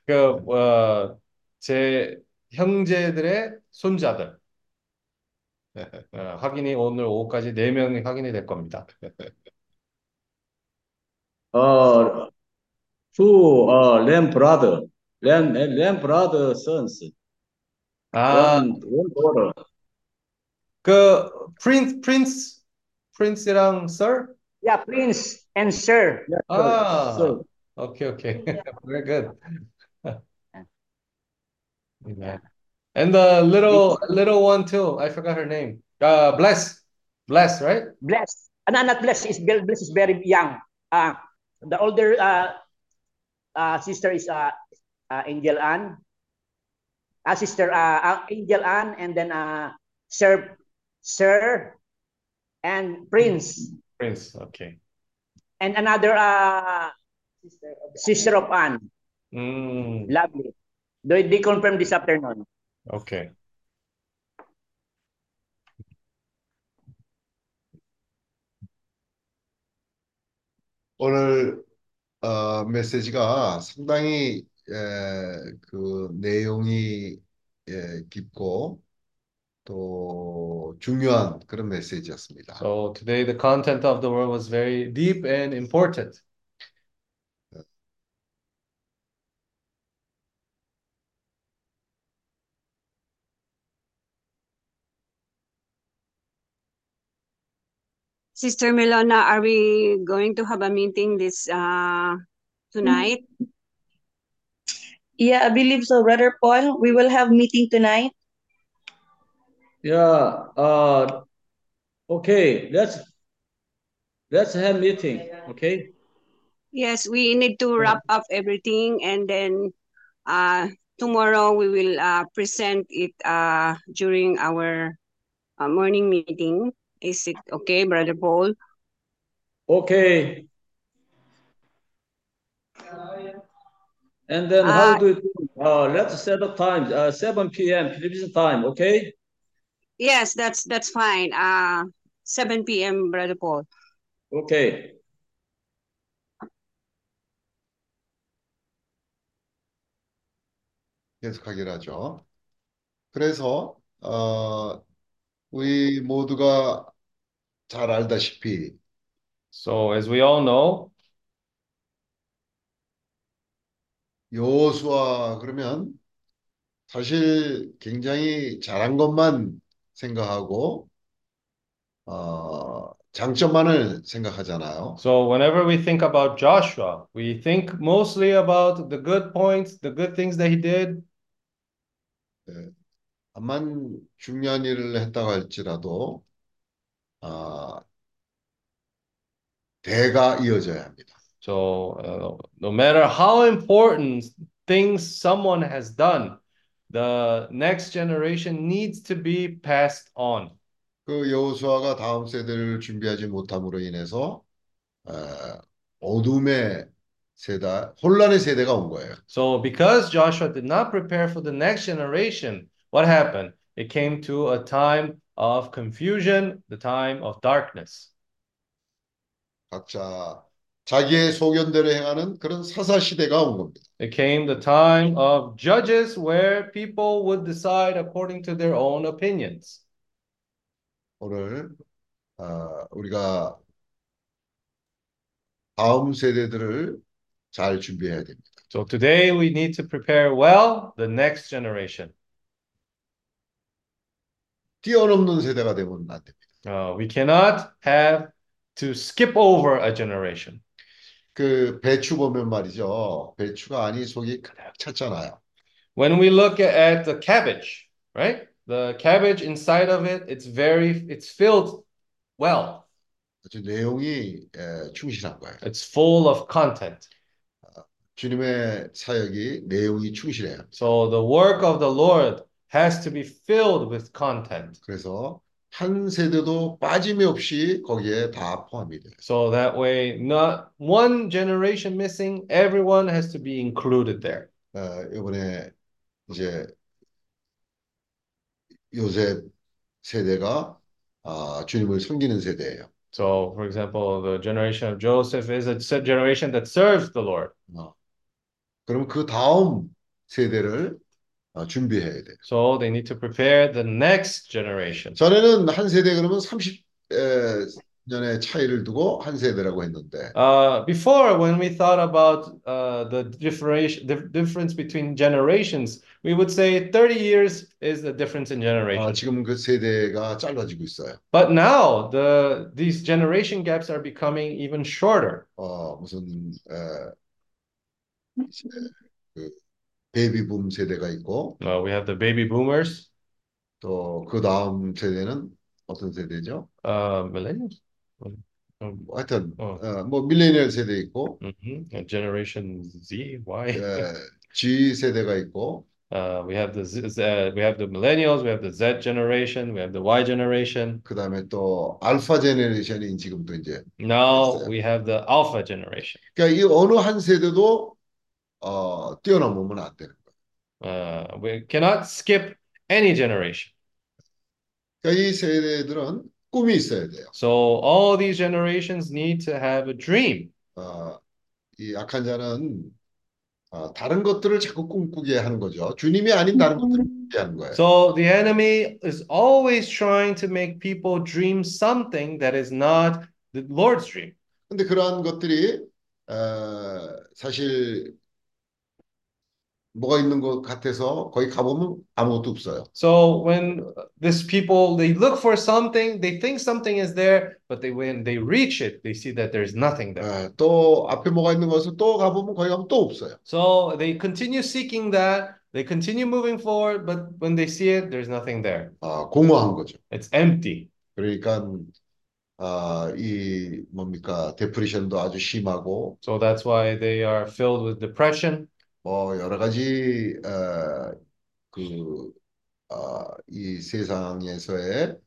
그, 어, 제 형제들의 손자들. 어, 확인이 오늘 오후까지 네 명이 확인이 될 겁니다. 어, two uh, Lamb brother, Lamb, Lamb brother sons, 아, one, one daughter. 그 프린스 프린스 프린스랑 sir? Yeah, Prince and Sir. 아, sir. 오케이 오케이. Very good. 네. And the little little one too. I forgot her name. Uh, Bless. Bless, right? Bless. And not Bless is Bless is very young. Uh, the older uh, uh, sister is uh, uh, Angel Ann. Uh, sister uh, uh, Angel Ann, and then uh, Sir, Sir, and Prince, Prince. Okay. and another uh, sister of Anne. Mm, Lovely. Do they confirm this afternoon? okay. 오늘 어, 메시지가 상당히 에, 그 내용이 예, 깊고 또 중요한 그런 메시지였습니다. So today the content of the word was very deep and important. Sister Milona, are we going to have a meeting this uh tonight? Yeah, I believe so, Brother Paul. We will have meeting tonight. Yeah, uh, okay, let's let's have meeting, okay? Yes, we need to wrap up everything and then uh tomorrow we will uh present it uh during our uh, morning meeting. Is it okay, Brother Paul? Okay. And then how Uh, do it, uh, let's set a time, uh, 7 p.m. television time, okay? Yes, that's that's fine. Uh 7 p.m., Brother Paul. Okay. 계속하기로 하죠. 그래서 어, 우리 모두가 잘 알다시피 So as we all know, 여호수아 그러면 사실 굉장히 잘한 것만 생각하고 어, 장점만을 생각하잖아요. so whenever we think about Joshua, we think mostly about the good points, the good things that he did. 다만 중요한 일을 했다고 할지라도 아, 대가 이어져야 합니다. So uh, no matter how important things someone has done, the next generation needs to be passed on. 그 여호수아가 다음 세대를 준비하지 못함으로 인해서 어, 어둠의 세대, 혼란의 세대가 온 거예요. So because Joshua did not prepare for the next generation, what happened? It came to a time of confusion, the time of darkness. 각자 자기의 소견대로 행하는 그런 사사 시대가 온 겁니다. It came the time of judges where people would decide according to their own opinions. 오늘 어, 우리가 다음 세대들을 잘 준비해야 됩니다. So today we need to prepare well the next generation. 뛰어넘는 세대가 되면 안 됩니다. Uh, we cannot have to skip over a generation. 그 배추 보면 말이죠. 배추가 안이 속이 가득 찼잖아요. When we look at the cabbage, right? The cabbage inside of it, it's very, it's filled well. 아주 내용이 에, 충실한 거예요. It's full of content. 주님의 사역이 내용이 충실해야 합니다. So the work of the Lord has to be filled with content. 그래서 한 세대도 빠짐없이 거기에 다 포함이 돼요. So that way, not one generation missing, everyone has to be included there. 어, 이번에 이제 요셉 세대가 아, 주님을 섬기는 세대예요. So, for example, the generation of Joseph is a generation that serves the Lord. 어. 그럼 그 다음 세대를 어, 준비해야 돼요. So they need to prepare the next generation. 전에는 한 세대 그러면 30년의 차이를 두고 한 세대라고 했는데 Uh, before, when we thought about uh, the differentiation, the difference between generations, we would say 30 years is the difference in 아, generation. 지금 그 세대가 짧아지고 있어요. But now the these generation gaps are becoming even shorter. 어, 무슨 에, 이제 그 베이비붐 세대가 있고 Uh, we have the baby boomers, 또 그 다음 세대는 어떤 세대죠? uh, millennials. Um, 뭐 하여튼 어. 어, 뭐 밀레니얼 세대 있고 mhm, uh, Generation Z, Y. 에, G 세대가 있고 Uh, we have the Z, Z- we have the millennials, we have the Z generation, we have the Y generation. 그 다음에 또 알파 제네레이션이 지금 또 이제 Now Yes, we have the Alpha generation. 그러니까 이 어느 한 세대도 어, 뛰어넘으면 안 되는 거예요. Uh, we cannot skip any generation. 그러니까 이 세대들은 꿈이 있어야 돼요. So all these generations need to have a dream. 어, 이 악한 자는 어, 다른 것들을 자꾸 꿈꾸게 하는 거죠. 주님이 아닌 다른 것들을 꿈꾸게 하는 거예요. So the enemy is always trying to make people dream something that is not the Lord's dream. 근데 그러한 것들이 어, 사실 뭐가 있는 것 같아서 거기 가보면 아무것도 없어요. So when these people they look for something, they think something is there, but they when they reach it, they see that there's nothing there. 어, 또 앞에 뭐가 있는 것을 또 가보면 거기 가면 또 없어요. So they continue seeking that, they continue moving forward, but when they see it, there's nothing there. 어, 공허한 거죠. It's empty. 그러니까 아, 이 뭡니까 데프레션도 아주 심하고 So that's why they are filled with depression. 뭐 여러 가지 어, 그, 어, 이 세상에서의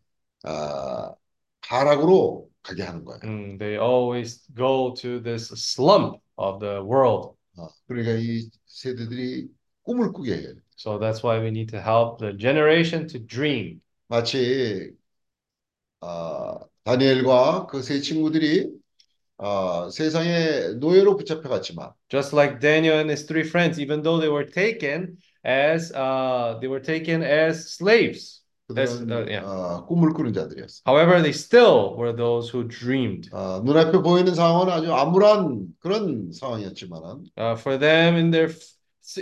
아, 하락으로 가게 하는 거예요. Mm, they always go to this slump of the world. 어, 그러니까 이 세대들이 꿈을 꾸게 해요. So that's why we need to help the generation to dream. 마치 아, 다니엘과 그 세 친구들이 아, 세상의 노예로 붙잡혀 갔지만 Just like Daniel and his three friends, even though they were taken as uh, they were taken as slaves. As, uh, yeah. 아, 꿈을 꾸는 자들이었어. However, they still were those who dreamed. 아, 눈앞에 보이는 상황은 아주 암울한 그런 상황이었지만은 Uh, for them, in their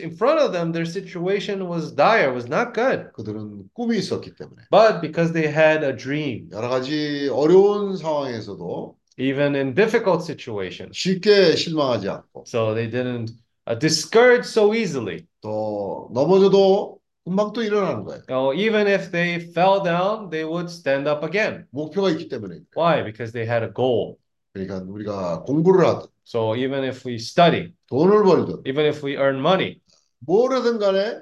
in front of them, their situation was dire, was not good. 그들은 꿈이 있었기 때문에 But because they had a dream, 여러 가지 어려운 상황에서도 even in difficult situations, 쉽게 실망하지 않고 so they didn't uh, discourage so easily. 또 넘어져도 금방 또 일어나는 거예요. Oh, even if they fell down, they would stand up again. 목표가 있기 때문에. Why? Because they had a goal. 그러니까 우리가 공부를 하든 So even if we study, 돈을 벌든 even if we earn money, 뭐라든 간에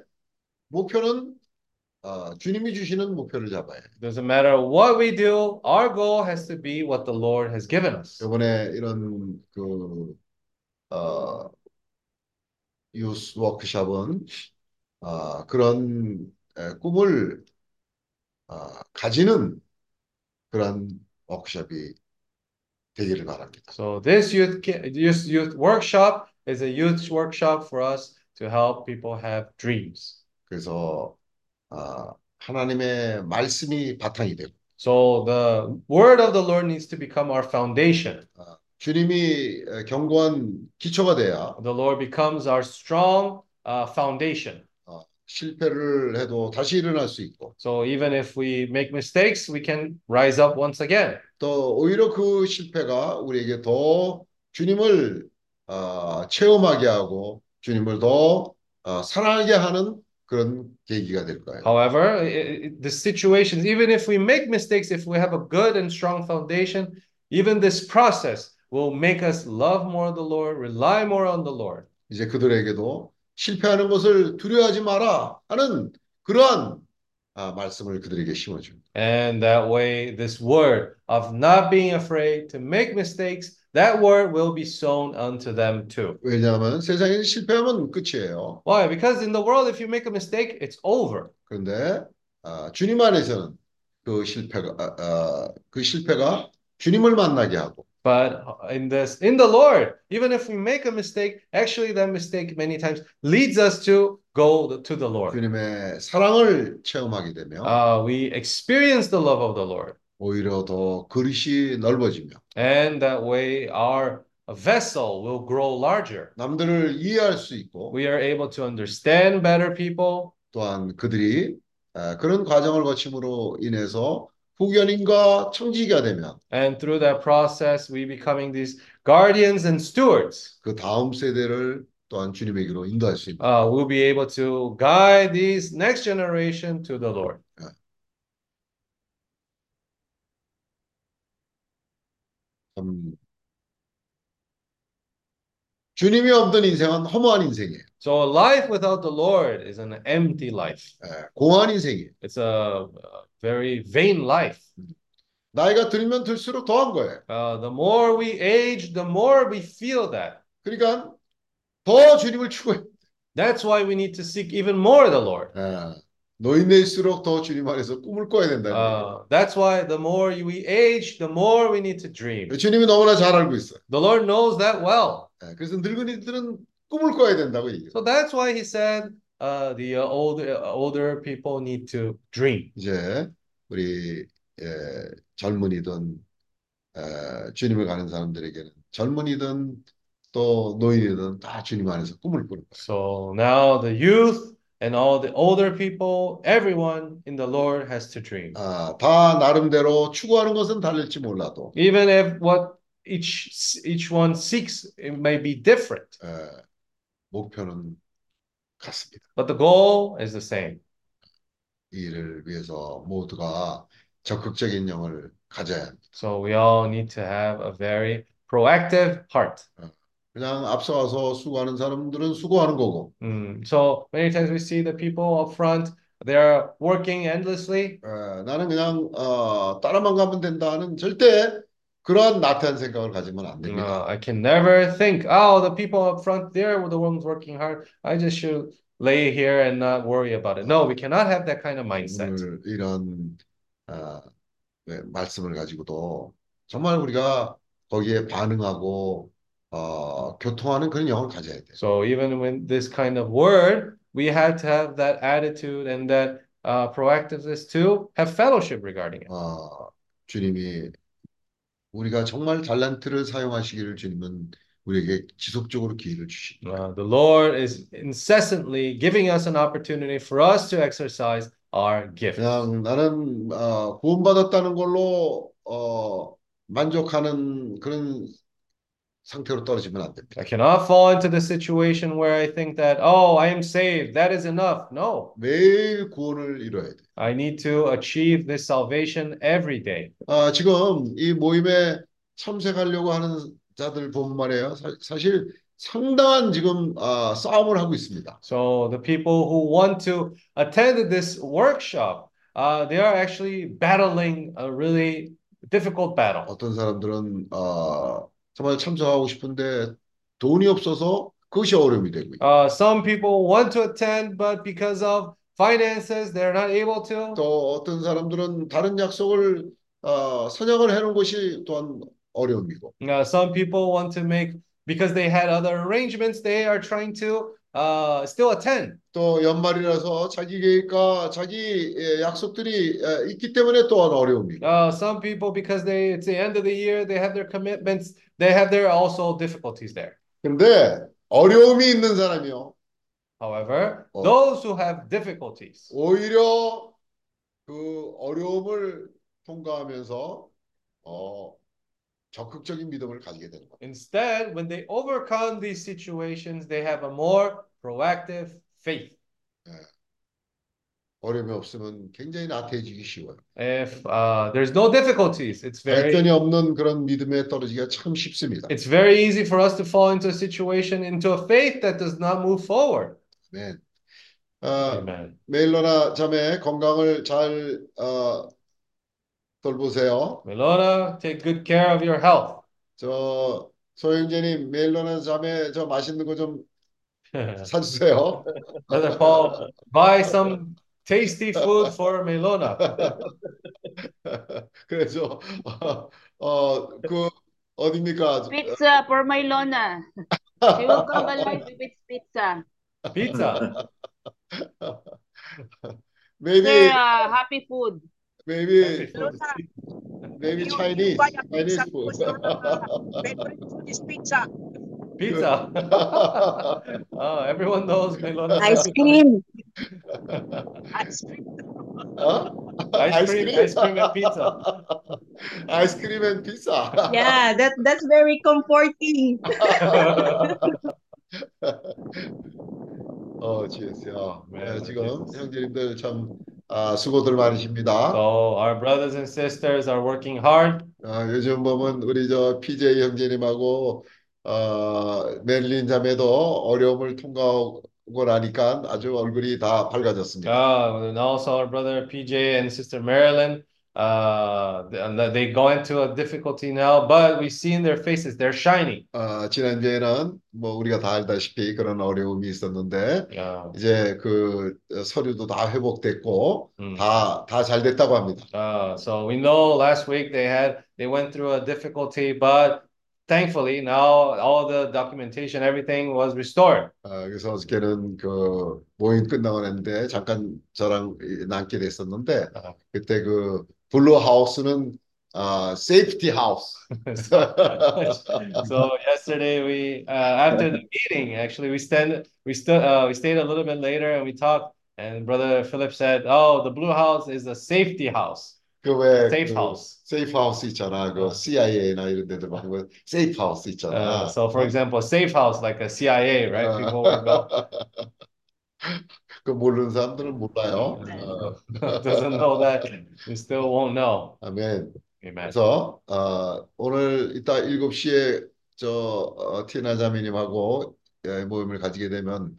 목표는 어, 주님이 주시는 목표를 잡아야 해요. doesn't matter what we do, our goal has to be what the Lord has given us. 이번에 이런 그 어, 유스 워크숍은 어, 그런 에, 꿈을 어, 가지는 그런 워크숍이 되기를 바랍니다. So this youth youth youth workshop is a youth workshop for us to help people have dreams. 그래서 어, 하나님의 말씀이 바탕이 되고 So the word of the Lord needs to become our foundation. 어, 주님이 에, 견고한 기초가 돼야 The Lord becomes our strong uh, foundation. 어, 실패를 해도 다시 일어날 수 있고 So even if we make mistakes, we can rise up once again. 또 오히려 그 실패가 우리에게 더 주님을 어, 체험하게 하고 주님을 더 어, 사랑하게 하는 그런 계기가 될 거예요. However, i- i- the situations, even if we make mistakes, if we have a good and strong foundation, even this process will make us love more the Lord, rely more on the Lord. 이제 그들에게도 실패하는 것을 두려워하지 마라 하는 그러한 아, 말씀을 그들에게 심어줍니다. And that way, this word of not being afraid to make mistakes, that word will be sown unto them too. 왜냐하면 세상에 실패하면 끝이에요. Why? Because in the world, if you make a mistake, it's over. 그런데 아, 주님 안에서는 그 실패가 아, 아, 그 실패가 주님을 만나게 하고 But in this, in the Lord, even if we make a mistake, actually that mistake many times leads us to go to the Lord. 주님의 사랑을 체험하게 되며 Uh, we experience the love of the Lord, 오히려 더 그릇이 넓어지며 and that way our vessel will grow larger. 남들을 이해할 수 있고 We are able to understand better people, 또한 그들이 아, 그런 과정을 거침으로 인해서 후견인과 청지기가 되면 and through that process, we becoming these guardians and stewards. 그 다음 세대를 또한 주님에게로 인도할 수 있는 Uh, we'll be able to guide these next generation to the Lord. 참 주님이 없는 인생은 허무한 인생이에요. So a life without the Lord is an empty life. 예, 공허한 인생이에요. It's a, a very vain life. 나이가 들면 들수록 더한 거예요. Uh, the more we age, the more we feel that. 그러니까 더 주님을 추구해. That's why we need to seek even more the Lord. 예, 노인네일수록 더 주님 안에서 꿈을 꿔야 된다. Uh, that's why the more we age, the more we need to dream. 주님이 너무나 잘 알고 있어요. The Lord knows that well. 예, 그래서 늙은이들은 꿈을 꿔야 된다고 얘기해요. So that's why he said uh, the uh, older older people need to dream. 이제 우리 예, 젊은이든 에, 주님을 가는 사람들에게는 젊은이든 또 노인이든 다 주님 안에서 꿈을 꾸는 거예요. So now the youth and all the older people, everyone in the Lord has to dream. 아, 다 나름대로 추구하는 것은 다를지 몰라도 Even if what each each one seeks it may be different, 에, 목표는 같습니다. but the goal is the same. 이 일을 위해서 모두가 적극적인 영을 가져야 합니다. So we all need to have a very proactive heart. 그냥 앞서가서 수고하는 사람들은 수고하는 거고 Mm, So many times we see the people up front, they're working endlessly. 에, 나는 그냥 어, 따라만 가면 된다는 절대 그러한 나태한 생각을 가지면 안 Uh, 됩니다. I can never think, oh, the people up front, they're the ones working hard. I just should lay here and not worry about it. No, we cannot have that kind of mindset. 오늘 이런 어, 네, 말씀을 가지고도 정말 우리가 거기에 반응하고 어, 교통하는 그런 영을 가져야 돼요. So even when this kind of word, we had to have that attitude and that uh, proactiveness to have fellowship regarding it. 어, 주님이 우리가 정말 달란트를 사용하시기를 주님은 우리에게 지속적으로 기회를 주십니다. Uh, the Lord is incessantly giving us an opportunity for us to exercise our gift. 그냥 나는 어, 구원받았다는 걸로 어, 만족하는 그런 상태로 떨어지면 안 됩니다. I cannot fall into the situation where I think that, oh, I am saved, that is enough. No, 매일 구원을 이뤄야 돼요. I need to achieve this salvation every day. 아, 지금 이 모임에 참석하려고 하는 자들 보면 말이에요. 사, 사실 상당한 지금 아, 싸움을 하고 있습니다. So the people who want to attend this workshop, uh, they are actually battling a really difficult battle. 어떤 사람들은 아, 정말 참석하고 싶은데 돈이 없어서 그것이 어려움이 되고 있고 Uh, some people want to attend, but because of finances, they're not able to. 또 어떤 사람들은 다른 약속을 어, 선약을 해놓은 것이 또한 어려움이고 Uh, some people want to make, because they had other arrangements, they are trying to uh, still attend. 또 연말이라서 자기 계획과 자기 예, 약속들이 예, 있기 때문에 또한 어려움이고 Uh, some people, because they it's the end of the year, they have their commitments, they have their also difficulties there. 근데 어려움이 있는 사람이요 However, Oh. those who have difficulties, 오히려 그 어려움을 통과하면서 어, 적극적인 믿음을 가지게 되는 겁니다. instead, when they overcome these situations, they have a more proactive faith. 어려움이 없으면 굉장히 나태해지기 쉬워요. If uh, there's no difficulties, it's very 발전이 없는 그런 믿음에 떨어지기가 참 쉽습니다. it's very easy for us to fall into a situation, into a faith that does not move forward. 네. 아, Amen. 메일러나 자매 건강을 잘 어, 돌보세요. Melona, take good care of your health. 저 소영재님 메일러나 자매 저 맛있는 거 좀 사주세요. Brother Paul, buy some tasty food for Melona. 그래서 어그 어딥니까? Pizza for my Lona. She will come alive with pizza. Pizza. maybe Sir, uh, happy food. Maybe, maybe Chinese, Chinese food. food is pizza. Pizza. oh, everyone knows Melona. Ice cream. ice cream. Huh? Ice, ice cream, cream, ice cream and pizza. ice cream and pizza. yeah, that that's very comforting. 어, 지혜스요. 네, 네, 지금. 형제님들 참 아, 수고들 많으십니다. So our brothers and sisters are working hard. 아, 요즘 보면 우리 저 PJ 형제님하고 어, 멜린 자매도 어려움을 통과하고 나니까 아주 얼굴이 다 밝아졌습니다. Uh, and also our brother PJ and sister Marilyn, uh, they, go into a difficulty now, but we see in their faces they're shining. 어, 지난주에는 뭐 우리가 다 알다시피 그런 어려움이 있었는데 Yeah. 이제 그 어, 서류도 다 회복됐고 음. 다다 잘 됐다고 합니다. Uh, so we know last week they had they went through a difficulty, but thankfully now all the documentation, everything was restored. 어, 그래서 어저께는 그 모임 끝나고 났는데 잠깐 저랑 이- 남게 됐었는데 아. 그때 그 블루 하우스는 아 세이프티 하우스. so yesterday we uh, after the meeting actually we stand we still uh, we stayed a little bit later and we talked and brother Philip said oh the blue house is a safety house 그왜 safe house 세이프 하우스 있잖아. 그 CIA나 이런 데들 많은 거 세이프 하우스 있잖아. uh, so for example safe house like a CIA right people would go 그 모르는 사람들은 몰라요. 네. 어. doesn't know that you still won't know 아멘. amen 그래서 어, 오늘 이따 7시에 저 어, 티나 자매님하고 예, 모임을 가지게 되면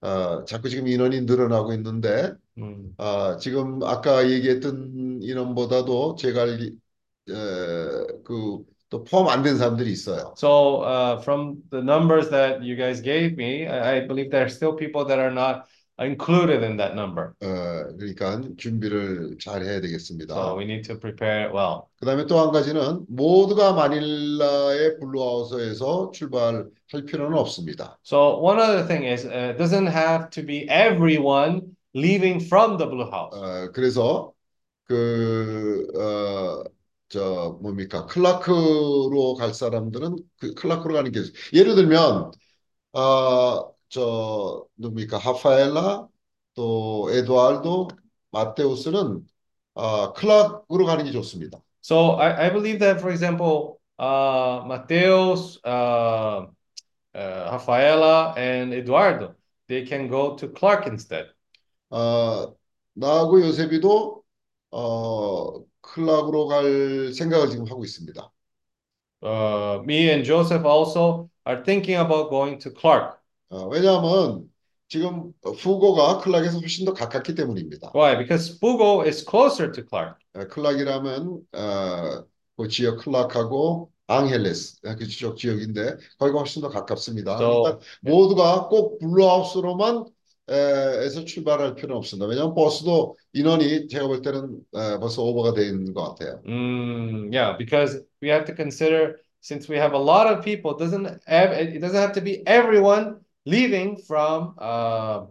어, 자꾸 지금 인원이 늘어나고 있는데 Mm. 아, 지금 아까 얘기했던 인원보다도 제가 알기 그또 포함 안 된 사람들이 있어요. So, uh, from the numbers that you guys gave me, I, I believe there are still people that are not included in that number. 어, 그러니까 준비를 잘 해야 되겠습니다. So we need to prepare well. 그다음에 또 한 가지는 모두가 마닐라의 블루하우스에서 출발할 필요는 없습니다. So one other thing is, uh, doesn't have to be everyone leaving from the Blue House. 어, 그래서 그, 어, 저 뭡니까 클라크로 갈 사람들은 그 클라크로 가는 게 예를 들면 어, 저 누굽니까 하파엘라 또 에두알도 마테우스는 어, 클라크로 가는 게 좋습니다. So I, I believe that, for example, uh, Mateus, uh, uh, Rafaela, and Eduardo, they can go to Clark instead. 어, 나하고 요셉이도 어, 클락으로 갈 생각을 지금 하고 있습니다. Uh, me and Joseph also are thinking about going to Clark. 어, 왜냐하면 지금 후고가 클락에서 훨씬 더 가깝기 때문입니다. Why? Because Fugo is closer to Clark. 어, 클락이라면 어, 그 지역 클락하고 앙헬레스 어, 그쪽 지역인데 거기가 훨씬 더 가깝습니다. So- 그러니까 모두가 꼭 블루하우스로만 에, 에서 출발할 필요는 없습니다. 왜냐하면 버스도 인원이 제가 볼 때는 에, 벌써 오버가 돼 있는 것 같아요. Mm, yeah, because we have to consider since we have a lot of people, doesn't have, it doesn't have to be everyone leaving from uh,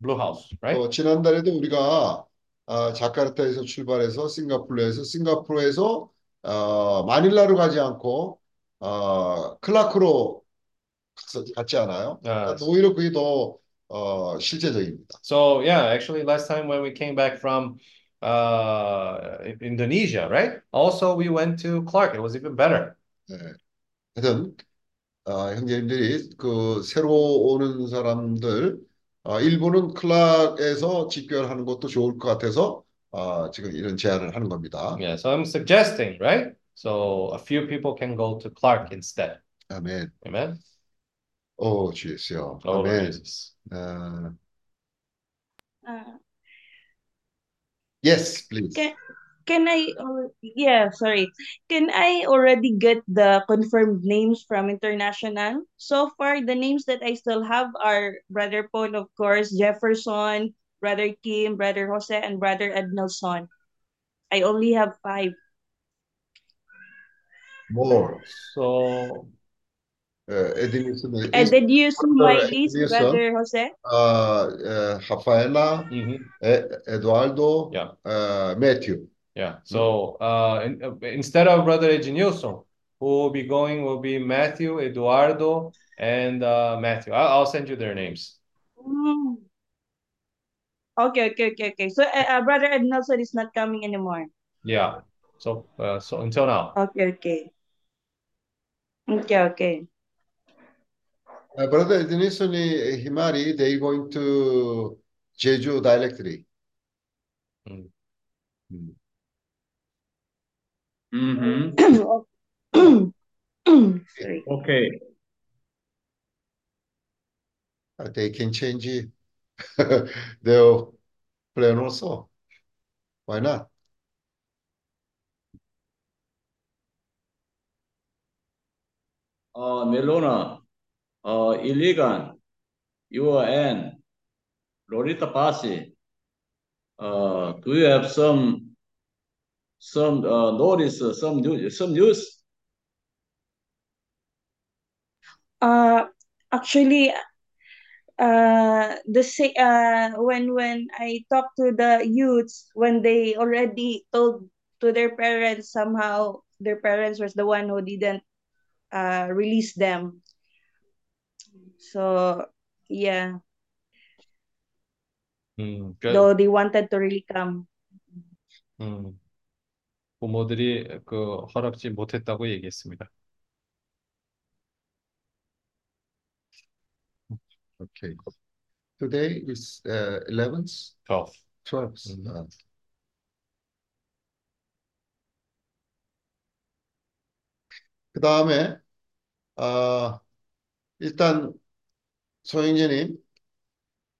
Blue House, right? 또 지난달에도 우리가 어, 자카르타에서 출발해서 싱가포르에서 싱가포르에서 어, 마닐라로 가지 않고 어, 클라크로 갔- 갔지 않아요? Uh, 오히려 그게 더 어, 실제적입니다. so yeah, actually last time when we came back from uh, Indonesia, right? Also we went to Clark. It was even better. 네. 하여튼 어, 형제님들이 그 새로 오는 사람들 어, 일부는 클락에서 집결하는 것도 좋을 것 같아서 어, 지금 이런 제안을 하는 겁니다. Yeah, so I'm suggesting, right? So a few people can go to Clark instead. 아멘. Amen. 오, 주. Oh, Lord 아멘. Jesus. 어, Uh, yes, please. can can I yeah, sorry. Can I already get the confirmed names from international? So far the names that I still have are Brother Paul, of course, Jefferson, Brother Kim, Brother Jose, and Brother Ednelson. I only have five. More. So uh, and then you see my list, brother Jose. Uh, uh, Rafaela, mm -hmm. Eduardo, yeah. uh, Matthew yeah. So uh, in, uh, instead of Brother Eginilson, who will be going will be Matthew, Eduardo, and uh, Matthew. I'll, I'll send you their names. Mm. Okay, okay, okay, okay. So, uh, uh, Brother Ednelson is not coming anymore. Yeah. So uh, so until now. Okay, okay. Okay, okay. Uh, Brother Ednison, Himari, they going to Jeju directly. Mm. 음. Mm -hmm. okay. They can change it. their plan also. Why not? Uh, Melona, uh, Iligan, UN, Lolita Pasi, uh, do you have some some uh, notice uh, some news some news? Uh actually uh the say uh when when i talk to the youths when they already told to their parents somehow their parents was the one who didn't uh release them. So yeah. Mm, though they wanted to really come. Mm. 부모들이 그 허락지 못했다고 얘기했습니다. Okay. Today is uh, 11th, 12. 12th. 음. Uh, 그 다음에 아 일단 소영재님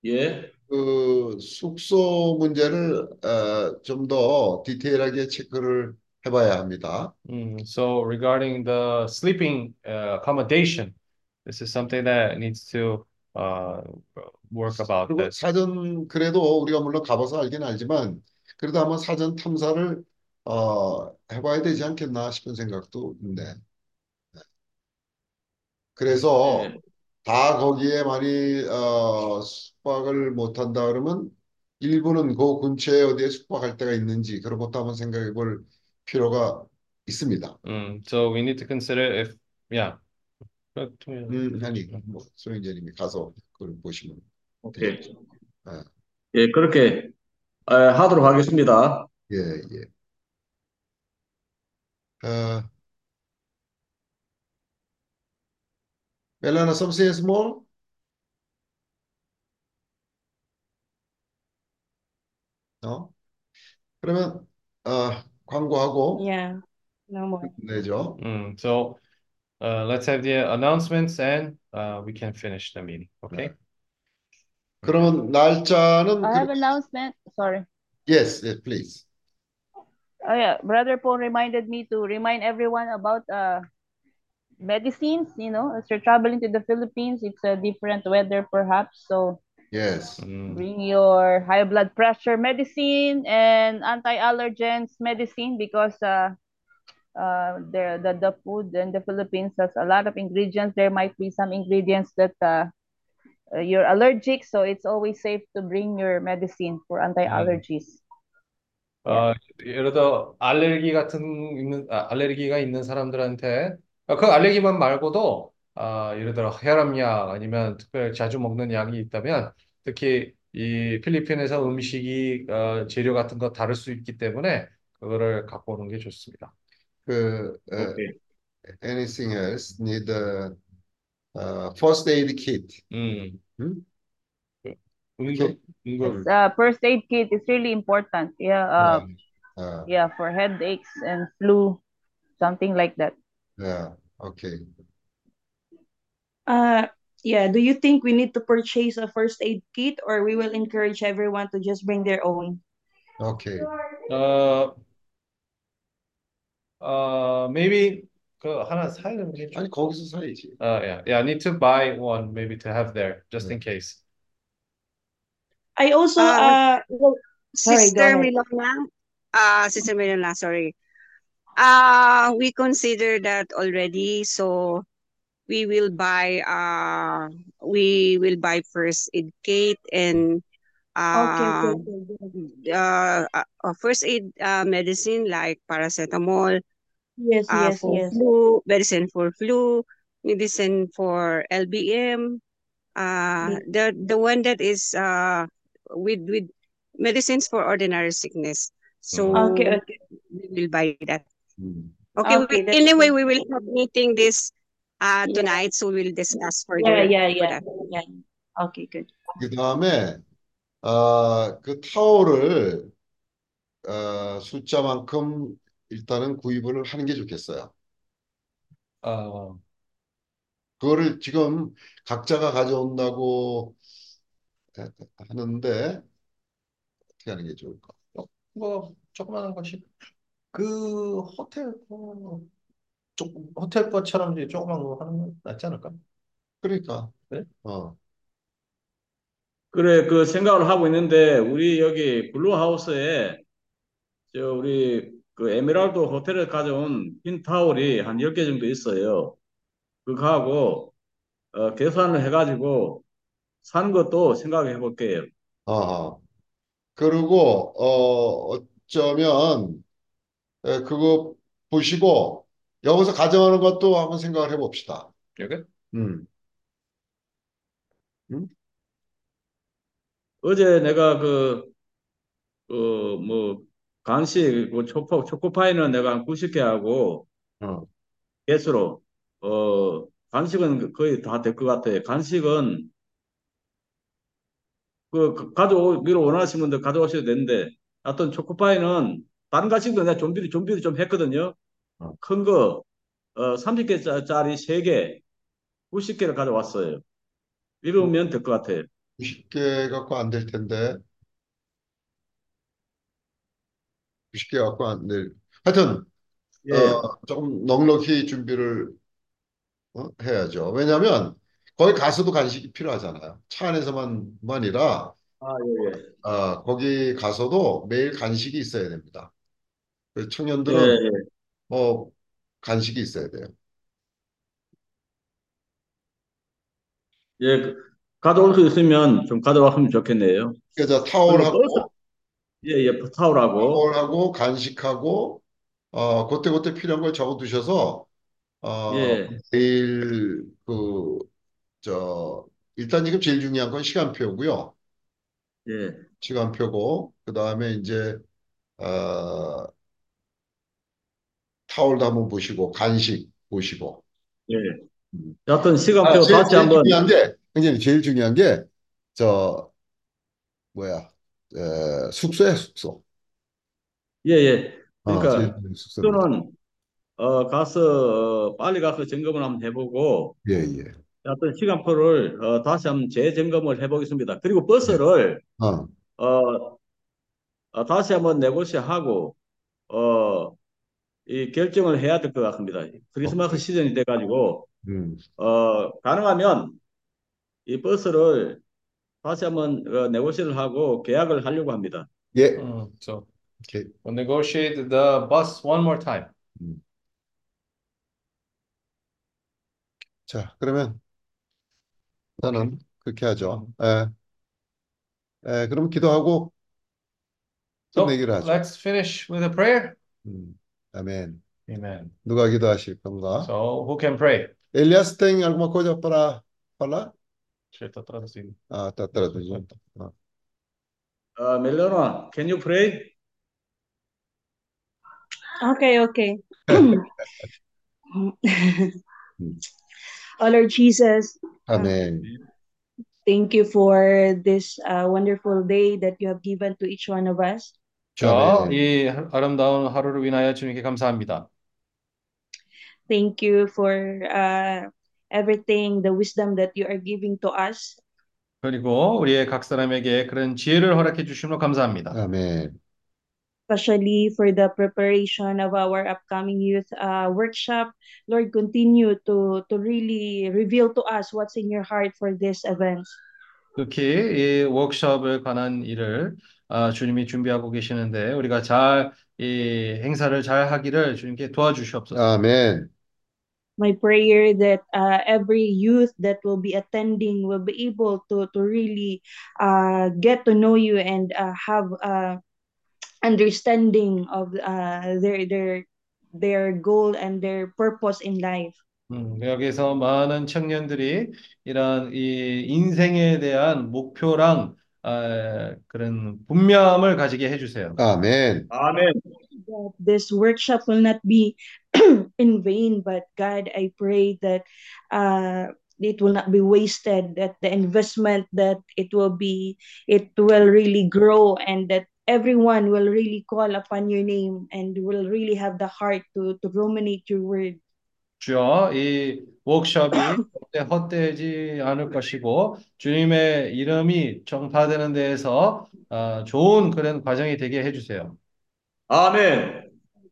예, 그 숙소 문제를 어, 좀더 디테일하게 체크를 해봐야 합니다. 음, so regarding the sleeping uh, accommodation, this is something that needs to uh, work about 그리고 this. 사전 그래도 우리가 물론 가봐서 알긴 알지만 그래도 한번 사전 탐사를 어, 해봐야 되지 않겠나 싶은 생각도 있네. 그래서 예, 다 거기에 많이 어, 숙박을 못한다 그러면 일부는 그 근처에 어디에 숙박할 데가 있는지 그런 것도 한번 생각해 볼 필요가 있습니다. 음, so we need to consider if, yeah. 음, 아니, 뭐, 소영재님이 가서 그걸 보시면 오케이. 되겠죠. 아, 예, 그렇게 어, 하도록 하겠습니다. 예, 예. 어, 멜라나 something small? 어? 그러면 어, 광고하고 Yeah, no more. 내죠. Mm, so uh, let's have the announcements and uh, we can finish the meeting. Okay? 그러면 날짜는 I 그, have announcement. Sorry. yes, yes, please. Oh yeah, Brother Paul reminded me to remind everyone about uh medicines, you know, as you're traveling to the Philippines, it's a different weather perhaps. So Yes. 음, bring your high blood pressure medicine and anti-allergens medicine because uh uh the, the the food in the Philippines has a lot of ingredients. There might be some ingredients that uh, uh, you're allergic, so it's always safe to bring your medicine for anti-allergies. 어, 예를 들어 알레르기 같은 있는 아, 알레르기가 있는 사람들한테 아, 그 알레르기만 말고도 아, 예를 들어 혈압약 아니면 특별히 자주 먹는 약이 있다면 특히 이 필리핀에서 음식이 어, 재료 같은 거 다를 수 있기 때문에 그거를 갖고 오는 게 좋습니다. 그 어, 오케이. anything else need a uh, first aid kit. 음, 음? 응급 응급 uh, first aid kit is really important. Yeah, uh, 아, yeah, for headaches and flu, something like that. 네, 오케이. Uh, yeah, do you think we need to purchase a first aid kit or we will encourage everyone to just bring their own? 오케이. 어, 어, maybe 그 하나 사야 되는 게 아니 거기서 사야지. Uh, yeah, yeah. I need to buy one maybe to have there just in case. I also Uh, uh well, sorry, go Sister ahead. Milona, uh, Sister Milona, sorry. Uh, we consider that already, so we will buy uh we will buy first aid kit and Okay, okay, uh, okay, uh, first aid uh, medicine like paracetamol, Yes, uh, yes, for yes. flu, medicine for flu, medicine for LBM, uh, Yes. the the one that is uh with with medicines for ordinary sickness. So Okay, okay. we will buy that. 음. Okay, we, Okay, that's anyway, good. we will have meeting this uh Yeah. tonight, so we'll discuss Yeah, further yeah, yeah, that. yeah. Okay, good. 그 다음에 아, 그 타월을 어, 숫자만큼 일단은 구입을 하는 게 좋겠어요. Uh, 그거를 지금 각자가 가져온다고 하는데 어떻게 하는 게 좋을까? 어, 뭐 조그마한 것이 그 호텔 어, 조금 호텔 것처럼 이제 조그만 거 하는 건 낫지 않을까? 그러니까 그래? 어. 그래, 그 생각을 하고 있는데, 우리 여기 블루하우스에, 저, 우리 그 에메랄드 호텔에 가져온 흰 타올이 한 10개 정도 있어요. 그거하고, 어, 계산을 해가지고, 사는 것도 생각해 볼게요. 아하. 그리고 어 어쩌면 에, 그거 보시고 여기서 가져가는 것도 한번 생각을 해봅시다. 여기? 음. 음? 어제 내가 그, 그, 뭐, 간식, 그 초코, 초코파이는 내가 한 90개 하고, 어. 개수로, 어, 간식은 거의 다 될 것 같아 요. 간식은, 그, 그 가져오 기로 원하시는 분들 가져오셔도 되는데, 하여튼 초코파이는, 다른 간식도 내가 좀비를, 좀비를 좀 했거든요. 어. 큰 거, 어, 30개짜리 3개, 90개를 가져왔어요. 이러면 될 것 같아요. 90개 갖고 안 될 텐데 90개 갖고 안 될. 하여튼 예. 어, 조금 넉넉히 준비를 어, 해야죠. 왜냐하면 거기 가서도 간식이 필요하잖아요. 차 안에서만만 아니라 아, 예, 예. 아, 거기 가서도 매일 간식이 있어야 됩니다. 청년들은 예. 뭐 간식이 있어야 돼요. 예, 그- 가져올 수 있으면 좀 가져왔으면 좋겠네요. 그래서 그리고 타올하고 버스, 예, 예, 타올하고, 타올하고 간식하고 어, 그때그때 필요한 걸 적어 두셔서 어, 예, 내일 그 저 일단 지금 제일 중요한 건 시간표고요. 예, 시간표고 그다음에 이제 어, 타올도 한번 보시고 간식 보시고 예. 음. 여하튼 아, 시간표 제일, 다시 제일 한번, 중요한 게 형님 제일 중요한 게 저 뭐야 에, 숙소야 숙소. 예, 예. 어, 제일 그러니까, 숙소입니다. 저는, 어, 가서, 어, 빨리 가서 점검을 한번 해보고, 예, 예. 어떤 시간표를, 어, 다시 한번 재점검을 해보겠습니다. 그리고 버스를, 어, 어, 어, 다시 한번 네고시하고, 어, 이 결정을 해야 될 것 같습니다. 크리스마스 오케이. 시즌이 돼가지고, 음. 어, 가능하면 이 버스를 다시 한번 어, 네고시를 하고 계약을 하려고 합니다. 예. 음, so 오케이. we'll negotiate the bus one more time. 음. 자, 그러면 저는 그렇게 하죠. 예. 예, 그럼 기도하고 So 끝내기로 하죠. let's finish with a prayer. 음. 아멘. Amen. 누가 기도하실 건가? So who can pray? Elias tem alguma coisa para falar? Deixa eu estar traduzindo. Ah, tá traduzindo. Ah. 어, 멜로나, can you pray? Okay, okay. 음. Oh Lord Jesus, uh, 아멘. thank you for this uh, wonderful day that you have given to each one of us. 자, 아멘. 이 아름다운 하루를 위하여 주님께 감사합니다. Thank you for uh, everything, the wisdom that you are giving to us. 그리고 우리의 각 사람에게 그런 지혜를 허락해 주심으로 감사합니다. 아멘. especially for the preparation of our upcoming youth uh, workshop. Lord, continue to to really reveal to us what's in your heart for this event. 특히 이 워크숍에 관한 일을 아, 주님이 준비하고 계시는데 우리가 잘 이 행사를 잘 하기를 주님께 도와주시옵소서. 아멘. My prayer that uh, every youth that will be attending will be able to to really uh, get to know you and uh, have uh, understanding of uh, their their their goal and their purpose in life. 음, 여기서 많은 청년들이 이런 이 인생에 대한 목표랑 아, 그런 분명함을 가지게 해주세요. 아멘. 아멘. that this workshop will not be in vain, but God, I pray that uh, it will not be wasted, that the investment that it will be, it will really grow, and that everyone will really call upon your name and will really have the heart to, to ruminate your word. 주여 이 워크숍이 헛되지 않을 것이고 주님의 이름이 정파되는 데에서 어, 좋은 그런 과정이 되게 해주세요. 아멘.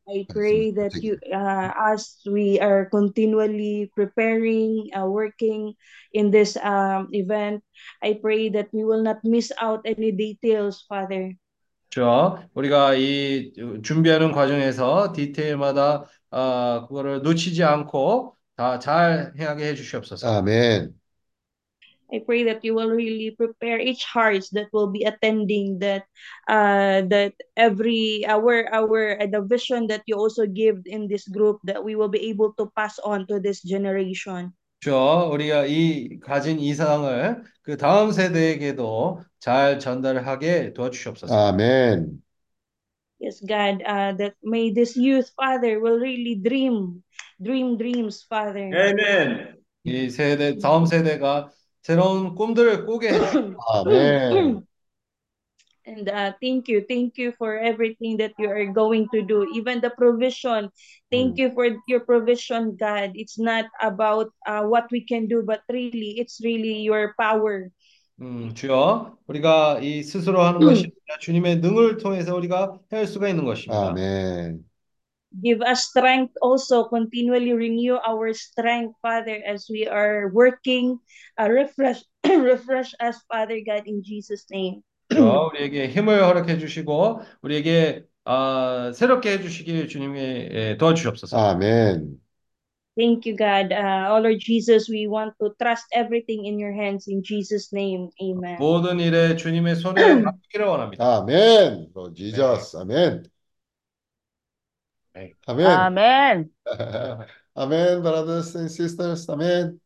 I pray that you, uh, as we are continually preparing, uh, working in this um, event, I pray that we will not miss out any details, Father. 주여 우리가 이 준비하는 과정에서 디테일마다 어, 그거를 놓치지 않고 다잘 행하게 해 주시옵소서. 아멘. I pray that you will really prepare each hearts that will be attending that uh that every our our uh, the vision that you also give in this group that we will be able to pass on to this generation. 주여 우리가 이 가진 이상을 그 다음 세대에게도 잘 전달하게 도와주시옵소서. 아멘. Yes, God, uh, that may this youth, Father, will really dream, dream dreams, Father. 아멘. 이 세대 다음 세대가 새로운 꿈들을 꾸게 해주시옵소서. 아멘. And uh, thank you, thank you for everything that you are going to do, even the provision. Thank you for your provision, God. It's not about uh, what we can do, but really, it's really your power. 음, 주여 우리가 이 스스로 하는 것이 아니라 주님의 능을 통해서 우리가 할 수가 있는 것입니다. 아멘. Give us strength also, continually renew our strength, Father, as we are working. Uh, refresh, refresh us, Father God, in Jesus' name. 주여 우리에게 힘을 허락해 주시고 우리에게 아, 새롭게 해 주시길 주님이 예, 도와주시옵소서. 아멘. Thank you, God. Uh, oh Lord Jesus, we want to trust everything in your hands in Jesus' name. Amen. 모든 일에 주님의 손에 맡기를 원합니다. 아멘. Lord Jesus. 아멘. 아멘. Amen. 아멘, brothers and sisters. 아멘.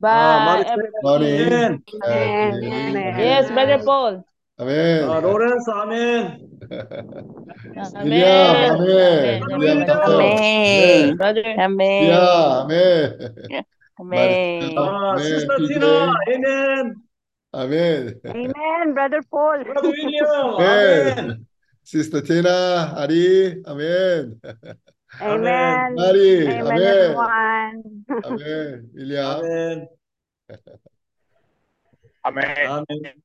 Bye, Maris- everybody. 아멘. 아멘. Yes, Brother Paul. Amén. Adoras, amén. Amén. Amén. Amén. Amén. Amen. Uh, amén. Amén. Amen. Amen. Amen. Amen, Brother Paul. Amen. Sister Tina, Ari, amen. Amen. Ari, amen. Amen, everyone. Amen, William. Amen. Amen. amen.